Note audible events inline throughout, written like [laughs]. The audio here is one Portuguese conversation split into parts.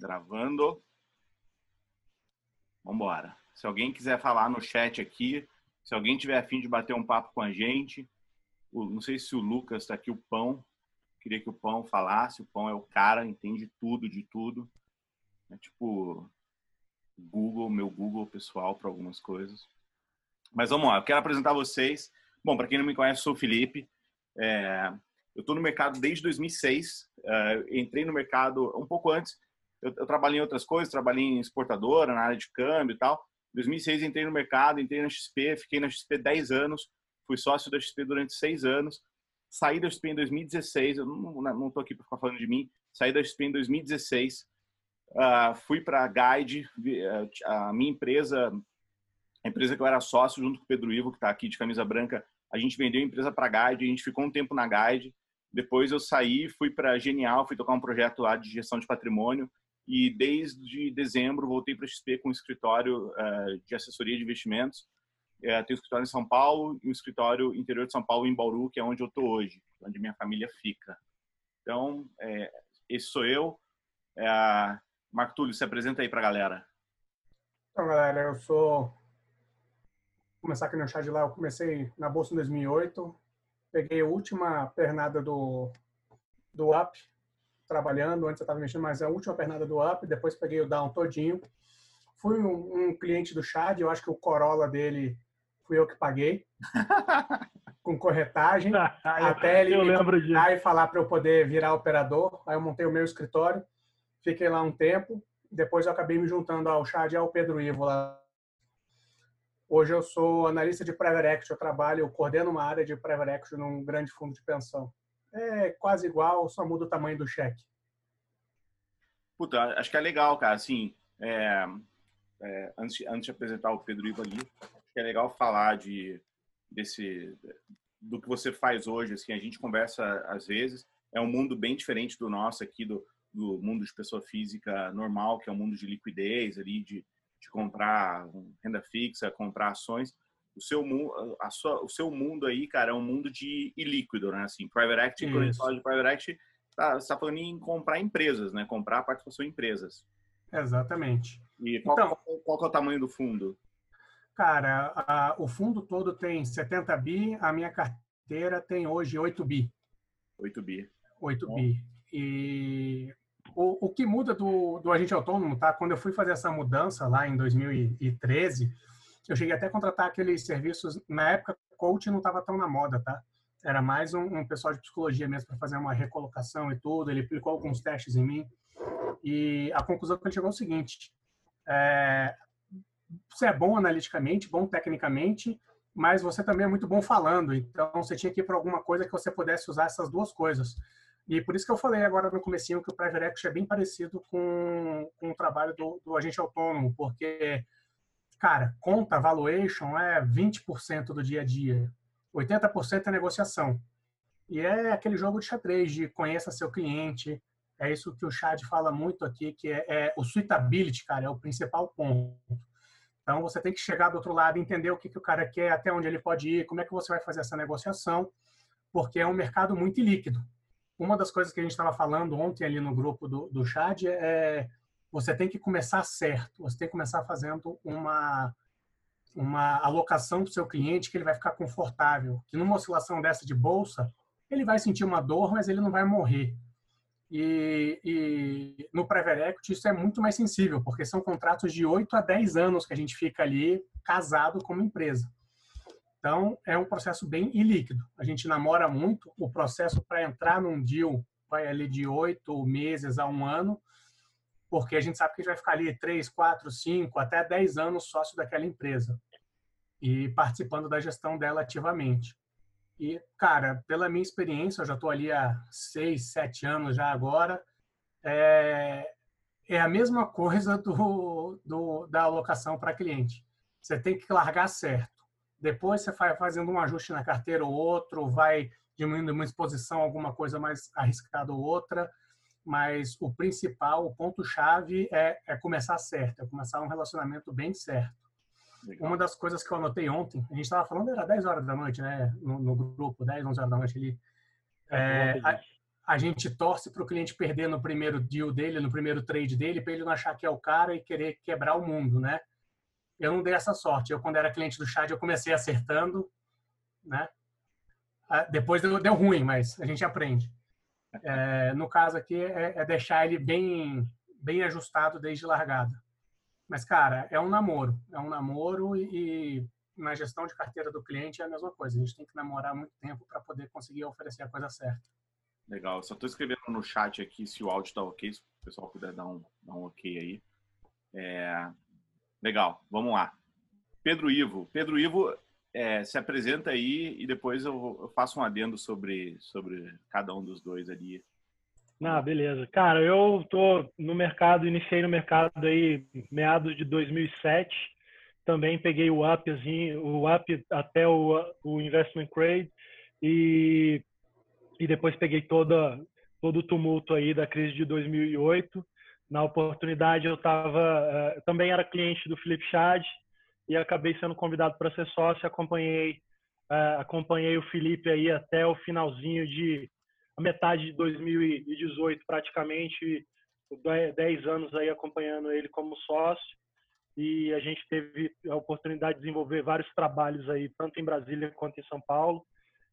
Gravando. Vamos embora. Se alguém quiser falar no chat aqui, se alguém tiver afim de bater um papo com a gente, não sei se o Lucas está aqui, o Pão. Queria que o Pão falasse. O Pão é o cara, entende tudo de tudo. É tipo Google, meu Google pessoal para algumas coisas. Mas vamos lá, eu quero apresentar vocês. Bom, para quem não me conhece, sou o Felipe. É, eu estou no mercado desde 2006. É, entrei no mercado um pouco antes. Eu, eu, trabalhei em outras coisas, trabalhei em exportadora, na área de câmbio e tal. Em 2006 entrei no mercado, entrei na XP, fiquei na XP 10 anos, fui sócio da XP durante 6 anos. Saí da XP em 2016, eu não estou aqui para ficar falando de mim, saí da XP em 2016, uh, fui para a Guide, a minha empresa, a empresa que eu era sócio junto com o Pedro Ivo, que está aqui de camisa branca, a gente vendeu a empresa para a Guide, a gente ficou um tempo na Guide, depois eu saí, fui para Genial, fui tocar um projeto lá de gestão de patrimônio e desde dezembro voltei para XP com um escritório uh, de assessoria de investimentos. Uh, tenho um escritório em São Paulo e um escritório interior de São Paulo, em Bauru, que é onde eu estou hoje, onde minha família fica. Então, é, esse sou eu. É, Marco Túlio, se apresenta aí para a galera. Então, galera, eu sou... Vou começar aqui no chat de lá. Eu comecei na Bolsa em 2008. Peguei a última pernada do, do UP, trabalhando. Antes eu estava mexendo, mas é a última pernada do UP. Depois peguei o Down todinho. Fui um, um cliente do Chad. Eu acho que o Corolla dele fui eu que paguei. [laughs] com corretagem. até ele eu lembro disso. e falar para eu poder virar operador. Aí eu montei o meu escritório Fiquei lá um tempo. Depois eu acabei me juntando ao Chad e ao Pedro Ivo lá. Hoje eu sou analista de private equity. Eu trabalho, eu coordeno uma área de private equity num grande fundo de pensão. É quase igual, só muda o tamanho do cheque. Puta, acho que é legal, cara. Assim, é, é, antes, antes de apresentar o Pedro Ivo ali, acho que é legal falar de desse do que você faz hoje. Assim, a gente conversa às vezes. É um mundo bem diferente do nosso aqui, do, do mundo de pessoa física normal, que é o mundo de liquidez ali, de, de comprar renda fixa, comprar ações. O seu, a sua, o seu mundo aí, cara, é um mundo de ilíquido, né? Assim, private equity, quando a gente fala de private equity, tá, você está falando em comprar empresas, né? Comprar participação em empresas. Exatamente. E qual, então, qual, qual é o tamanho do fundo? Cara, a, o fundo todo tem 70 bi, a minha carteira tem hoje 8 bi. 8 bi. 8 Bom. bi. E o, o que muda do, do agente autônomo, tá? Quando eu fui fazer essa mudança lá em 2013, eu cheguei até a contratar aqueles serviços. Na época, coach não estava tão na moda, tá? Era mais um, um pessoal de psicologia mesmo para fazer uma recolocação e tudo. Ele aplicou alguns testes em mim. E a conclusão que ele chegou é o seguinte: é, você é bom analiticamente, bom tecnicamente, mas você também é muito bom falando. Então, você tinha que ir para alguma coisa que você pudesse usar essas duas coisas. E por isso que eu falei agora no comecinho que o Private Equity é bem parecido com, com o trabalho do, do agente autônomo, porque, cara, conta, valuation é 20% do dia a dia, 80% é negociação. E é aquele jogo de xadrez de conheça seu cliente, é isso que o Chad fala muito aqui, que é, é, o suitability, cara, é o principal ponto. Então, você tem que chegar do outro lado, entender o que, que o cara quer, até onde ele pode ir, como é que você vai fazer essa negociação, porque é um mercado muito líquido uma das coisas que a gente estava falando ontem ali no grupo do, do Chad é você tem que começar certo, você tem que começar fazendo uma, uma alocação para o seu cliente que ele vai ficar confortável, que numa oscilação dessa de bolsa, ele vai sentir uma dor, mas ele não vai morrer. E, e no Private Equity isso é muito mais sensível, porque são contratos de 8 a 10 anos que a gente fica ali casado como empresa. Então, é um processo bem ilíquido. A gente namora muito. O processo para entrar num deal vai ali de oito meses a um ano, porque a gente sabe que a gente vai ficar ali três, quatro, cinco, até dez anos sócio daquela empresa e participando da gestão dela ativamente. E, cara, pela minha experiência, eu já estou ali há seis, sete anos já agora, é, é a mesma coisa do, do da alocação para cliente. Você tem que largar certo. Depois você vai fazendo um ajuste na carteira ou outro, vai diminuindo uma exposição, alguma coisa mais arriscada ou outra. Mas o principal, o ponto-chave é, é começar certo, é começar um relacionamento bem certo. Legal. Uma das coisas que eu anotei ontem, a gente estava falando, era 10 horas da noite, né? No, no, grupo, 10, 11 horas da noite ali. É, a, a gente torce para o cliente perder no primeiro deal dele, no primeiro trade dele, para ele não achar que é o cara e querer quebrar o mundo, né? Eu não dei essa sorte. Eu, quando era cliente do Chad, eu comecei acertando, né? Ah, depois deu, deu ruim, mas a gente aprende. É, no caso aqui, é, é, deixar ele bem, bem ajustado desde largada. Mas, cara, é um namoro. É um namoro e, e na gestão de carteira do cliente é a mesma coisa. A gente tem que namorar muito tempo para poder conseguir oferecer a coisa certa. Legal. Só estou escrevendo no chat aqui se o áudio está ok, se o pessoal puder dar um, dar um ok aí. É... Legal, vamos lá. Pedro Ivo. Pedro Ivo é, se apresenta aí e depois eu, eu, faço um adendo sobre, sobre cada um dos dois ali. Ah, beleza. Cara, eu tô no mercado, iniciei no mercado aí meados de 2007. Também peguei o up, assim, o up até o, o investment grade e e depois peguei toda todo o tumulto aí da crise de 2008. Na oportunidade eu estava uh, também era cliente do Felipe Chad e acabei sendo convidado para ser sócio. Acompanhei uh, acompanhei o Felipe aí até o finalzinho de metade de 2018 praticamente 10 anos aí acompanhando ele como sócio e a gente teve a oportunidade de desenvolver vários trabalhos aí tanto em Brasília quanto em São Paulo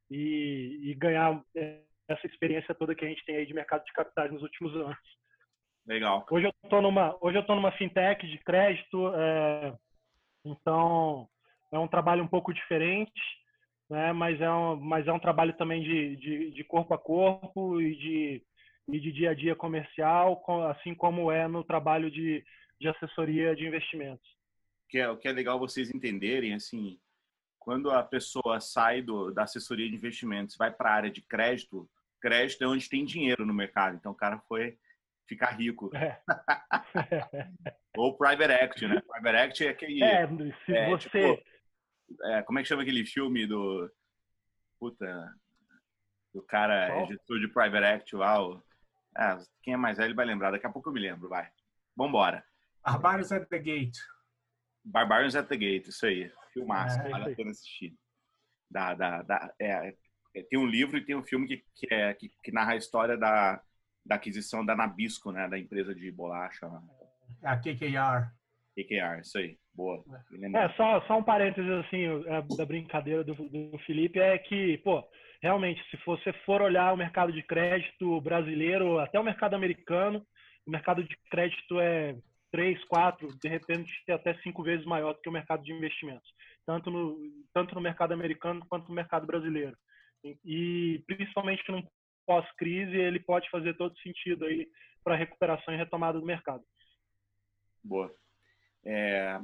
e, e ganhar é, essa experiência toda que a gente tem aí de mercado de capitais nos últimos anos. Legal. Hoje eu estou numa hoje eu numa fintech de crédito, é, então é um trabalho um pouco diferente, né? Mas é um mas é um trabalho também de, de, de corpo a corpo e de e de dia a dia comercial, assim como é no trabalho de, de assessoria de investimentos. Que é, o que é legal vocês entenderem, assim, quando a pessoa sai do, da assessoria de investimentos, vai para a área de crédito, crédito é onde tem dinheiro no mercado. Então o cara foi ficar rico. É. [laughs] Ou private equity, né? Private equity é aquele. É, se é, você. Tipo, é, como é que chama aquele filme do. Puta. Do cara, oh. gestor de private equity lá. O... É, quem é mais velho vai lembrar. Daqui a pouco eu me lembro, vai. Vambora. Barbarians at the Gate. Barbarians at the Gate, isso aí. Filmaço, é, vale a pena assistir. Da, da, da, é, é, tem um livro e tem um filme que, que, é, que, que, narra a história da, da aquisição da Nabisco, né? Da empresa de bolacha. É a KKR. KKR, isso aí. Boa. É, só, só um parênteses assim, é, da brincadeira do, do Felipe é que, pô, realmente, se você for olhar o mercado de crédito brasileiro, até o mercado americano, o mercado de crédito é três, quatro, de repente até cinco vezes maior do que o mercado de investimentos, tanto no, tanto no mercado americano quanto no mercado brasileiro. E, principalmente no pós-crise, ele pode fazer todo sentido aí para recuperação e retomada do mercado. Boa. É,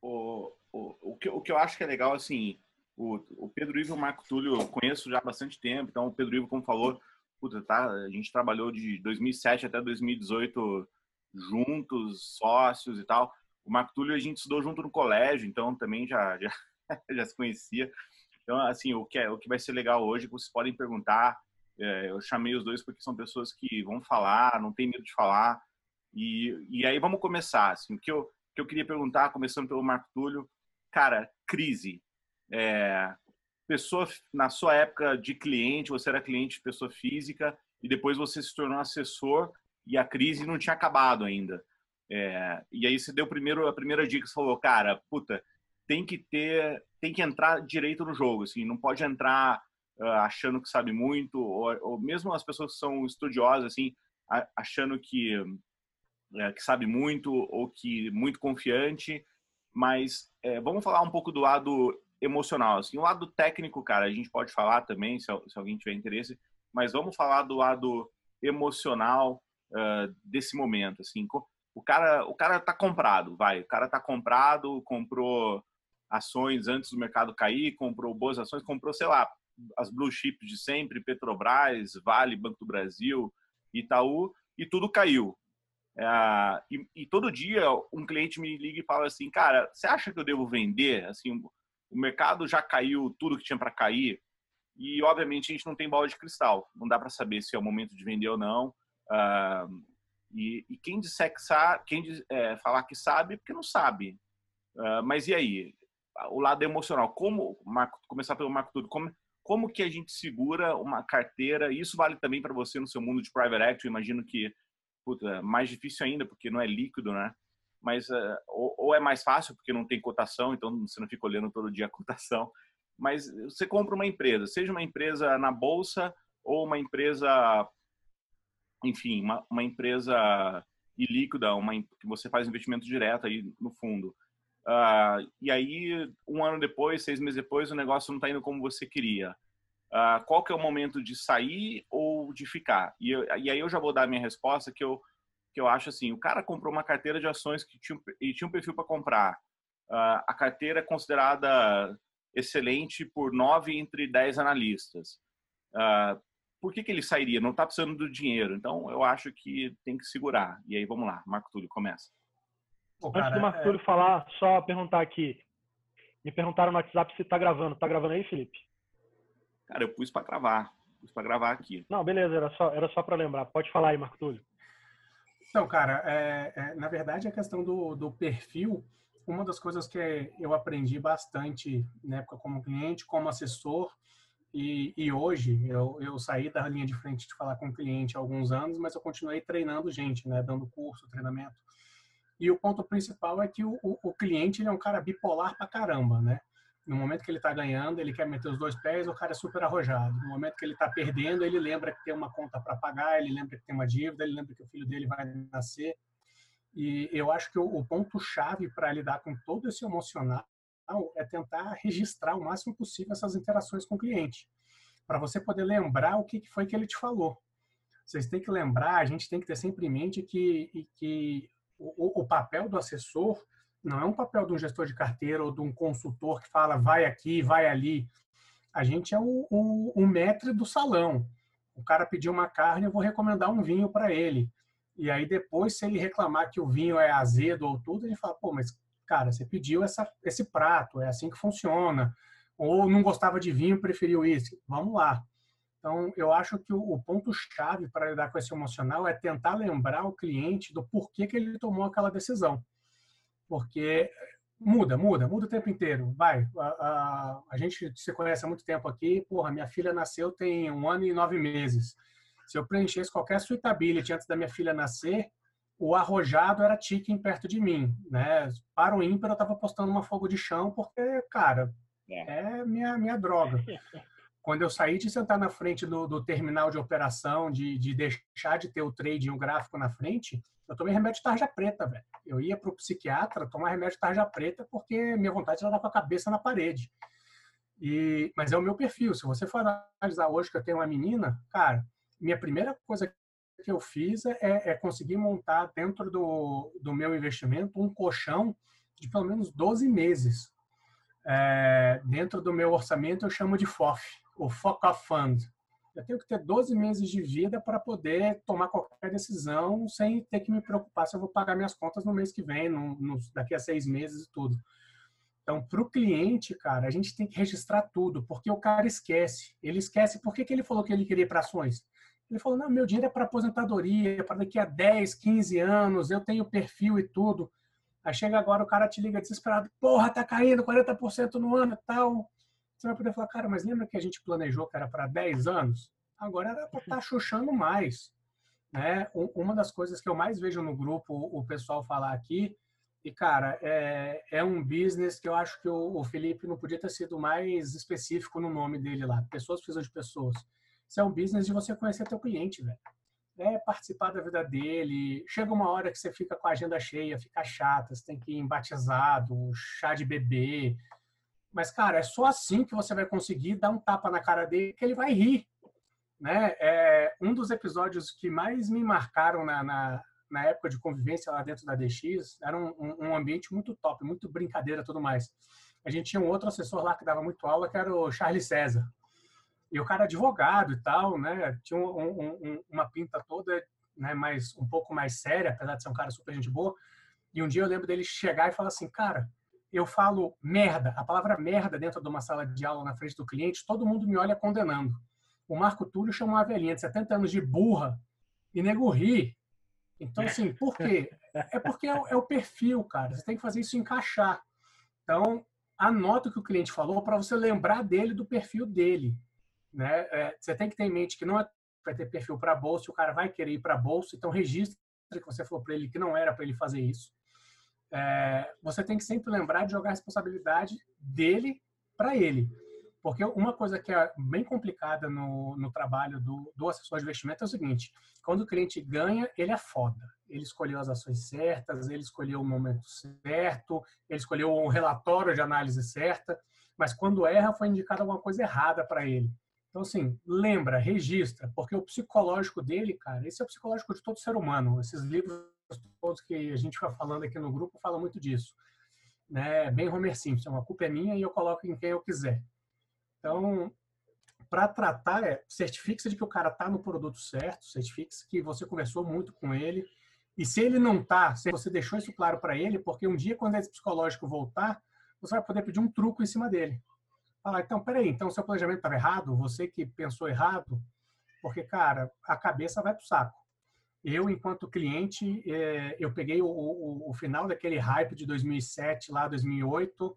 o, o, o, que, o que eu acho que é legal, assim, o, o Pedro Ivo e o Marco Túlio eu conheço já há bastante tempo, então o Pedro Ivo, como falou, puta, tá, a gente trabalhou de 2007 até 2018 juntos, sócios e tal. O Marco Túlio a gente estudou junto no colégio, então também já, já, [laughs] já se conhecia. Então, assim, o que, é, o que vai ser legal hoje, vocês podem perguntar. É, eu chamei os dois porque são pessoas que vão falar, não tem medo de falar. E, e aí vamos começar. Assim, o que eu, que eu queria perguntar, começando pelo Marco Túlio, cara, crise. É, pessoa na sua época de cliente, você era cliente de pessoa física e depois você se tornou assessor e a crise não tinha acabado ainda. É, e aí você deu primeiro a primeira dica, você falou, cara, puta, tem que ter, tem que entrar direito no jogo, assim, não pode entrar achando que sabe muito, ou, ou, mesmo as pessoas que são estudiosas, assim, achando que, uh, que sabe muito ou que muito confiante, mas é, vamos falar um pouco do lado emocional, assim, o lado técnico, cara, a gente pode falar também, se, se alguém tiver interesse, mas vamos falar do lado emocional, uh, desse momento, assim. O cara, o cara tá comprado, vai. O cara tá comprado, comprou ações antes do mercado cair, comprou boas ações, comprou, sei lá, as blue chips de sempre, Petrobras, Vale, Banco do Brasil, Itaú, e tudo caiu. É, e, e, todo dia um cliente me liga e fala assim, cara, você acha que eu devo vender? Assim, o mercado já caiu tudo que tinha para cair e obviamente a gente não tem bola de cristal, não dá para saber se é o momento de vender ou não. Uh, e, e, quem disser que sabe, quem diz, é, falar que sabe, porque não sabe. Uh, mas e aí? O lado emocional, como, Marco, começar pelo Marco Tudo, como, como que a gente segura uma carteira? Isso vale também para você no seu mundo de private equity. Imagino que puta, mais difícil ainda porque não é líquido, né? Mas uh, ou, ou, é mais fácil porque não tem cotação, então você não fica olhando todo dia a cotação. Mas você compra uma empresa, seja uma empresa na bolsa ou uma empresa, enfim, uma, uma empresa ilíquida, uma que você faz investimento direto aí no fundo. Uh, e aí, um ano depois, seis meses depois, o negócio não está indo como você queria. Uh, qual que é o momento de sair ou de ficar? E, eu, e, aí eu já vou dar a minha resposta, que eu, que eu acho assim, o cara comprou uma carteira de ações que tinha, e tinha um perfil para comprar. Uh, a carteira é considerada excelente por nove entre dez analistas. por que, que ele sairia? Não está precisando do dinheiro. Então, eu acho que tem que segurar. E aí, vamos lá. Marco Túlio, começa. Pô, cara, Antes do Marco Túlio é... falar, só perguntar aqui. Me perguntaram no WhatsApp se está gravando. Está gravando aí, Felipe? Cara, eu pus para gravar. Pus para gravar aqui. Não, beleza. Era só, era só para lembrar. Pode falar aí, Marco Túlio. Então, cara, é, é, na verdade, a questão do, do perfil, uma das coisas que eu aprendi bastante na época como cliente, como assessor, e, e, hoje eu, eu saí da linha de frente de falar com o cliente há alguns anos, mas eu continuei treinando gente, né, dando curso, treinamento. E o ponto principal é que o, o, o cliente é um cara bipolar pra caramba, né? No momento que ele está ganhando, ele quer meter os dois pés, o cara é super arrojado. No momento que ele está perdendo, ele lembra que tem uma conta para pagar, ele lembra que tem uma dívida, ele lembra que o filho dele vai nascer. E eu acho que o, o ponto-chave para lidar com todo esse emocional é tentar registrar o máximo possível essas interações com o cliente, para você poder lembrar o que foi que ele te falou. Vocês têm que lembrar, a gente tem que ter sempre em mente que, que o, o, papel do assessor não é um papel de um gestor de carteira ou de um consultor que fala vai aqui, vai ali. A gente é o, o, o do salão. O cara pediu uma carne, eu vou recomendar um vinho para ele. E aí depois, se ele reclamar que o vinho é azedo ou tudo, ele fala, pô, mas cara, você pediu essa, esse prato, é assim que funciona. Ou não gostava de vinho, preferiu isso. Vamos lá. Então, eu acho que o, ponto-chave para lidar com esse emocional é tentar lembrar o cliente do porquê que ele tomou aquela decisão. Porque muda, muda, muda o tempo inteiro. Vai, a, a, a, gente se conhece há muito tempo aqui. Porra, minha filha nasceu tem um ano e nove meses. Se eu preenchesse qualquer suitability antes da minha filha nascer, o arrojado era chicken perto de mim, né? Para o ímpar eu estava postando uma fogo de chão porque, cara, é, é minha, minha droga. [laughs] quando eu saí de sentar na frente do, do terminal de operação, de, de, deixar de ter o e o gráfico na frente, eu tomei remédio de tarja preta, velho. Eu ia para o psiquiatra tomar remédio de tarja preta porque minha vontade era dar com a cabeça na parede. E, mas é o meu perfil. Se você for analisar hoje que eu tenho uma menina, cara, minha primeira coisa que eu fiz é, é conseguir montar dentro do, do meu investimento um colchão de pelo menos 12 meses. É, dentro do meu orçamento eu chamo de FOF, o Foca Fund. Eu tenho que ter 12 meses de vida para poder tomar qualquer decisão sem ter que me preocupar se eu vou pagar minhas contas no mês que vem, no, no daqui a seis meses e tudo. Então, para o cliente, cara, a gente tem que registrar tudo, porque o cara esquece. Ele esquece por que, que ele falou que ele queria ir para ações. Ele falou, não, meu dinheiro é para aposentadoria, para daqui a 10, 15 anos, eu tenho perfil e tudo. Aí chega agora, o cara te liga desesperado, porra, tá caindo 40% no ano e tal. Você vai poder falar, cara, mas lembra que a gente planejou que era para 10 anos? Agora era para estar tá chuchando mais. Né? Uma das coisas que eu mais vejo no grupo o pessoal falar aqui, e cara, é, é um business que eu acho que o, o Felipe não podia ter sido mais específico no nome dele lá. Pessoas precisam de pessoas. Isso é um business de você conhecer teu cliente, velho. É participar da vida dele. Chega uma hora que você fica com a agenda cheia, fica chata, você tem que ir em batizado, chá de bebê, mas, cara, é só assim que você vai conseguir dar um tapa na cara dele que ele vai rir. Né? É, um dos episódios que mais me marcaram na, na, na época de convivência lá dentro da DX era um, um, ambiente muito top, muito brincadeira tudo mais. A gente tinha um outro assessor lá que dava muito aula, que era o Charles César. E o cara advogado e tal, né? Tinha um, um, uma pinta toda, né? Mais, um pouco mais séria, apesar de ser um cara super gente boa. E um dia eu lembro dele chegar e falar assim, cara, eu falo merda, a palavra merda dentro de uma sala de aula na frente do cliente, todo mundo me olha condenando. O Marco Túlio chamou uma velhinha de 70 anos de burra e nego ri. Então, assim, por quê? É porque é, é o perfil, cara. Você tem que fazer isso encaixar. Então, anota o que o cliente falou para você lembrar dele do perfil dele. Né? É, você tem que ter em mente que não é, vai ter perfil para bolsa, o cara vai querer ir para bolsa, então registre que você falou para ele que não era para ele fazer isso. É, você tem que sempre lembrar de jogar a responsabilidade dele para ele. Porque uma coisa que é bem complicada no, no trabalho do, do assessor de investimento é o seguinte: quando o cliente ganha, ele é foda. Ele escolheu as ações certas, ele escolheu o momento certo, ele escolheu o relatório de análise certa, mas quando erra, foi indicado alguma coisa errada para ele. Então, assim, lembra, registra, porque o psicológico dele, cara, esse é o psicológico de todo ser humano. Esses livros todos que a gente vai falando aqui no grupo falam muito disso. Né? Bem Homer Simpson, a culpa é minha e eu coloco em quem eu quiser. Então, para tratar, é, certifique-se de que o cara está no produto certo, certifique-se que você conversou muito com ele. E se ele não está, se você deixou isso claro para ele, porque um dia, quando esse psicológico voltar, você vai poder pedir um truco em cima dele falar, então, peraí, então seu planejamento estava errado? Você que pensou errado? Porque, cara, a cabeça vai para o saco. Eu, enquanto cliente, é, eu peguei o, o, o, final daquele hype de 2007, lá 2008,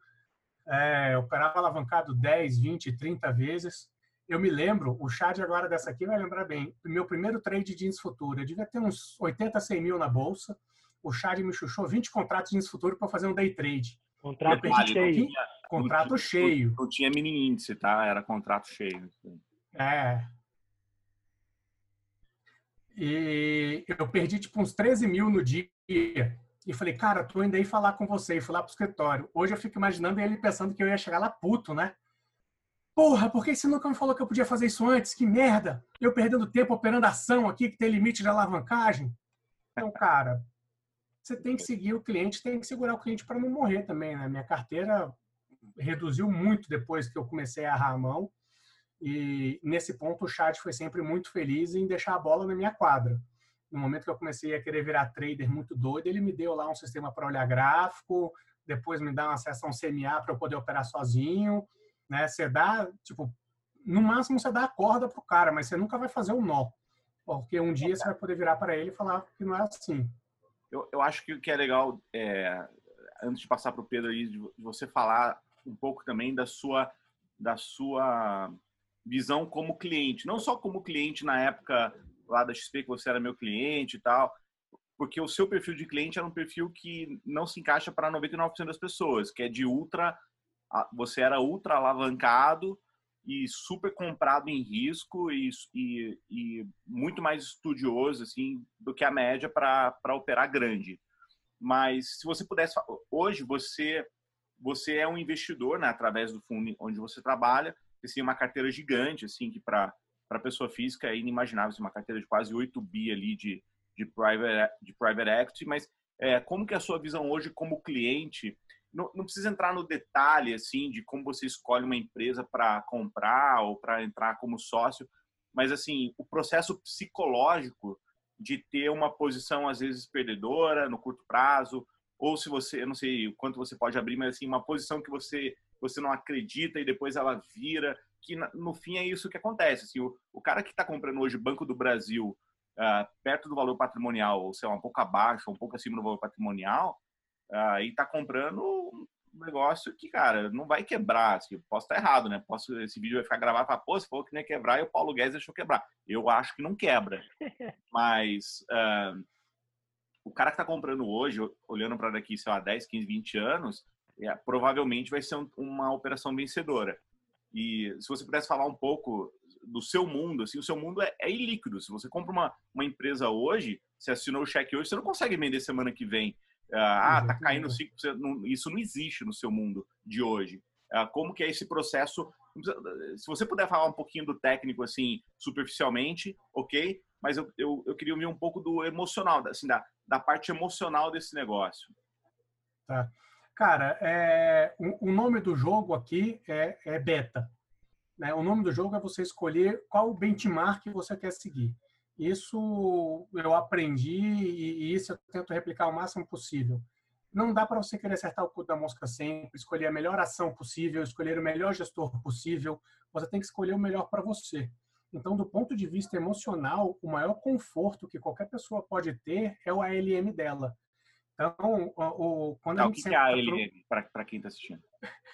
é, operava alavancado 10, 20, 30 vezes. Eu me lembro, o Chad agora dessa aqui vai lembrar bem, meu primeiro trade de índice futuro, eu devia ter uns 80, 100 mil na bolsa, o Chad me chuchou 20 contratos de índice futuro para fazer um day trade. Contrato cheio. Contrato não, cheio. Não, não, tinha mini índice, tá? Era contrato cheio. É. E eu perdi tipo uns 13 mil no dia. E falei, cara, tô indo aí falar com você. E fui lá pro escritório. Hoje eu fico imaginando ele pensando que eu ia chegar lá puto, né? Porra, por que você nunca me falou que eu podia fazer isso antes? Que merda! Eu perdendo tempo operando ação aqui que tem limite de alavancagem. Então, cara, você tem que seguir o cliente, tem que segurar o cliente para não morrer também, né? Minha carteira reduziu muito depois que eu comecei a errar a mão. E nesse ponto o chat foi sempre muito feliz em deixar a bola na minha quadra. No momento que eu comecei a querer virar trader muito doido, ele me deu lá um sistema para olhar gráfico, depois me dá uma sessão CMA para eu poder operar sozinho, né? Você dá, tipo, no máximo você dá a corda pro cara, mas você nunca vai fazer o um nó. Porque um dia você vai poder virar para ele e falar que não é assim. Eu, eu acho que o que é legal, é, antes de passar para o Pedro aí, de você falar um pouco também da sua da sua visão como cliente, não só como cliente na época lá da XP que você era meu cliente e tal, porque o seu perfil de cliente era um perfil que não se encaixa para 99% das pessoas, que é de ultra você era ultra alavancado e super comprado em risco e, e, e muito mais estudioso assim do que a média para operar grande. Mas se você pudesse hoje você você é um investidor, né, através do fundo onde você trabalha, você tem uma carteira gigante, assim, que para para pessoa física é inimaginável, assim, uma carteira de quase 8 bi ali de, de, private, de private equity, mas é, como que é a sua visão hoje como cliente, não, não precisa entrar no detalhe, assim, de como você escolhe uma empresa para comprar ou para entrar como sócio, mas, assim, o processo psicológico de ter uma posição, às vezes, perdedora no curto prazo, ou se você, eu não sei o quanto você pode abrir, mas assim, uma posição que você você não acredita e depois ela vira, que no fim é isso que acontece. Assim, o, o cara que está comprando hoje Banco do Brasil uh, perto do valor patrimonial, ou lá, um pouco abaixo, um pouco acima do valor patrimonial, e está comprando um negócio que, cara, não vai quebrar. Assim, posso estar errado, né? Posso, esse vídeo vai ficar gravado falar, pô, você falou que não ia quebrar e o Paulo Guedes deixou quebrar. Eu acho que não quebra. [laughs] Mas... Uh, o cara que está comprando hoje, olhando para daqui, sei lá, 10, 15, 20 anos, é, provavelmente vai ser um, uma operação vencedora. E se você pudesse falar um pouco do seu mundo, assim, o seu mundo é, é ilíquido. Se você compra uma, uma empresa hoje, você assinou o cheque hoje, você não consegue vender semana que vem. Ah, ah tá caindo 5%. Não, isso não existe no seu mundo de hoje. Ah, como que é esse processo? Se você puder falar um pouquinho do técnico, assim, superficialmente, ok? Mas eu, eu, eu queria ouvir um pouco do emocional, assim, da, da parte emocional desse negócio. Tá. Cara, é, o, o nome do jogo aqui é, é beta. Né? O nome do jogo é você escolher qual benchmark você quer seguir. Isso eu aprendi e, isso eu tento replicar o máximo possível. Não dá para você querer acertar o cu da mosca sempre, escolher a melhor ação possível, escolher o melhor gestor possível. Você tem que escolher o melhor para você. Então, do ponto de vista emocional, o maior conforto que qualquer pessoa pode ter é o ALM dela. Então, o, o quando a gente o que é ALM, pro... para quem está assistindo?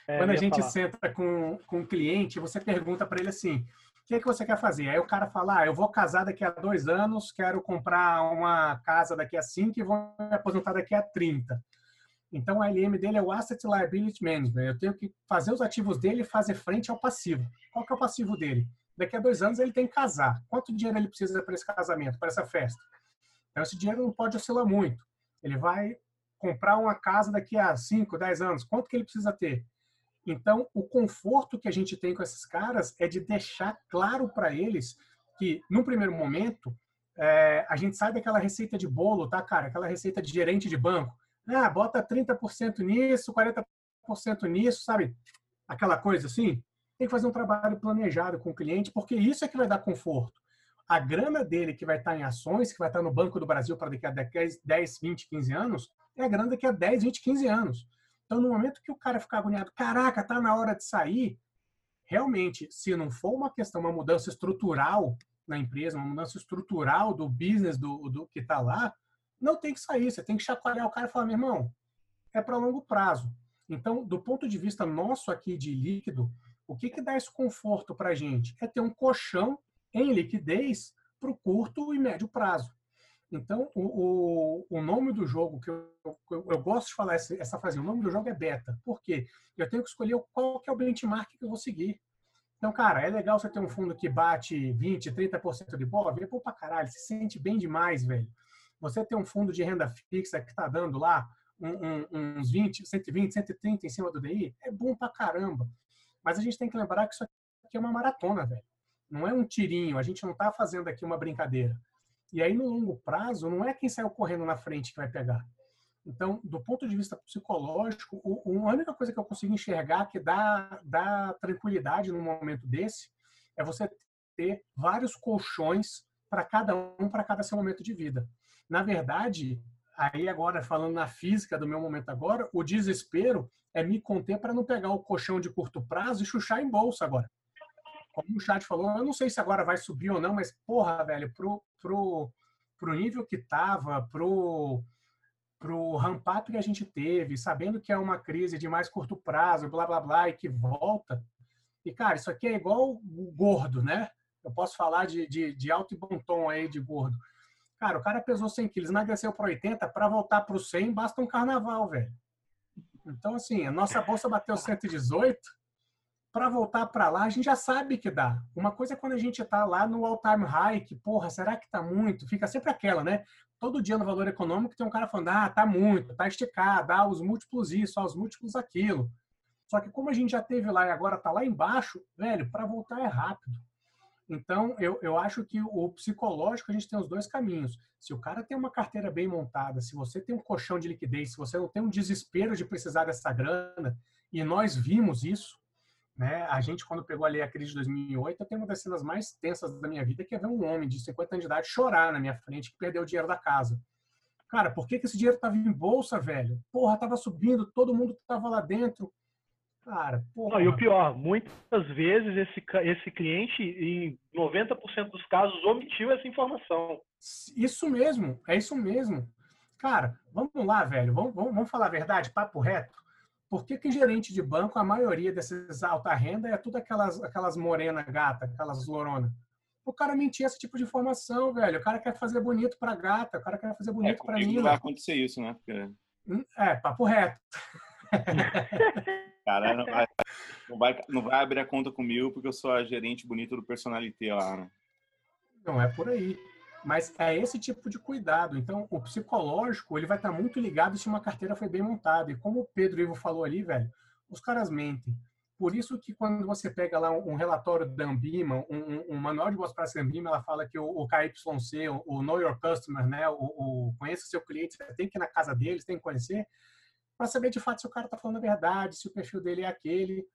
É, quando a gente falar. senta com, com um cliente, você pergunta para ele assim, que, é que você quer fazer? Aí o cara fala, ah, eu vou casar daqui a dois anos, quero comprar uma casa daqui a cinco e vou me aposentar daqui a 30. Então, a LM dele é o Asset Liability Management. Eu tenho que fazer os ativos dele e fazer frente ao passivo. Qual que é o passivo dele? Daqui a dois anos ele tem que casar. Quanto dinheiro ele precisa para esse casamento, para essa festa? Então, esse dinheiro não pode oscilar muito. Ele vai comprar uma casa daqui a 5, 10 anos. Quanto que ele precisa ter? Então, o conforto que a gente tem com esses caras é de deixar claro para eles que, num primeiro momento, é, a gente sai daquela receita de bolo, tá, cara? Aquela receita de gerente de banco. Ah, bota 30% nisso, 40% nisso, sabe? Aquela coisa assim. Tem que fazer um trabalho planejado com o cliente, porque isso é que vai dar conforto. A grana dele que vai estar em ações, que vai estar no Banco do Brasil para daqui a 10, 20, 15 anos, é a grana daqui a 10, 20, 15 anos. Então, no momento que o cara ficar agoniado, caraca, tá na hora de sair, realmente, se não for uma questão, uma mudança estrutural na empresa, uma mudança estrutural do business do, do que está lá, não tem que sair. Você tem que chacoalhar o cara e falar, meu irmão, é para longo prazo. Então, do ponto de vista nosso aqui de líquido, o que, que dá esse conforto para a gente? É ter um colchão em liquidez para o curto e médio prazo. Então, o, o, o, nome do jogo, que eu, eu, eu gosto de falar essa, essa frase, o nome do jogo é beta. Por quê? Eu tenho que escolher qual que é o benchmark que eu vou seguir. Então, cara, é legal você ter um fundo que bate 20, 30% de bola, vê pô pra caralho, se sente bem demais, velho. Você ter um fundo de renda fixa que tá dando lá um, um, uns 20, 120, 130 em cima do DI, é bom pra caramba. Mas a gente tem que lembrar que isso aqui é uma maratona, velho. Não é um tirinho, a gente não tá fazendo aqui uma brincadeira. E aí, no longo prazo, não é quem saiu correndo na frente que vai pegar. Então, do ponto de vista psicológico, a única coisa que eu consigo enxergar que dá, dá tranquilidade num momento desse é você ter vários colchões para cada um, para cada seu momento de vida. Na verdade, aí agora falando na física do meu momento agora, o desespero é me conter para não pegar o colchão de curto prazo e chuchar em bolsa agora como o chat falou, eu não sei se agora vai subir ou não, mas porra, velho, pro, pro, pro nível que tava, pro, pro ramp-up que a gente teve, sabendo que é uma crise de mais curto prazo, blá, blá, blá, e que volta. E, cara, isso aqui é igual o gordo, né? Eu posso falar de, de, de alto e bom tom aí de gordo. Cara, o cara pesou 100 quilos, emagreceu para 80, para voltar para o 100 basta um carnaval, velho. Então, assim, a nossa bolsa bateu 118, para voltar para lá, a gente já sabe que dá. Uma coisa é quando a gente está lá no all-time high, que, porra, será que tá muito? Fica sempre aquela, né? Todo dia no valor econômico tem um cara falando, ah, tá muito, tá esticado, ah, os múltiplos isso, ah, os múltiplos aquilo. Só que como a gente já teve lá e agora tá lá embaixo, velho, para voltar é rápido. Então, eu, eu acho que o psicológico a gente tem os dois caminhos. Se o cara tem uma carteira bem montada, se você tem um colchão de liquidez, se você não tem um desespero de precisar dessa grana, e nós vimos isso, né? A gente, quando pegou ali a crise de 2008, eu tenho uma das cenas mais tensas da minha vida, que é ver um homem de 50 anos de idade chorar na minha frente que perdeu o dinheiro da casa. Cara, por que, que esse dinheiro estava em bolsa, velho? Porra, tava subindo, todo mundo tava lá dentro. Cara, porra. Não, e o pior, muitas vezes esse, esse cliente, em 90% dos casos, omitiu essa informação. Isso mesmo, é isso mesmo. Cara, vamos lá, velho, vamos, vamos, vamos falar a verdade, papo reto. Por que, que gerente de banco, a maioria desses alta renda é tudo aquelas, aquelas morena gata, aquelas lorona? O cara mentir esse tipo de informação, velho. O cara quer fazer bonito pra gata, o cara quer fazer bonito é, pra mim. Não vai acontecer isso, né? Porque... Hum, é, papo reto. [laughs] cara não vai, não vai, não vai abrir a conta comigo porque eu sou a gerente bonita do personalité lá, né? Não é por aí. Mas é esse tipo de cuidado. Então, o psicológico, ele vai estar muito ligado se uma carteira foi bem montada. E como o Pedro Ivo falou ali, velho, os caras mentem. Por isso que quando você pega lá um, relatório da Ambima, um, um, manual de boas práticas da Ambima, ela fala que o, o KYC, o, o Know Your Customer, né, o, o conheça seu cliente, você tem que ir na casa deles, tem que conhecer, para saber de fato se o cara está falando a verdade, se o perfil dele é aquele.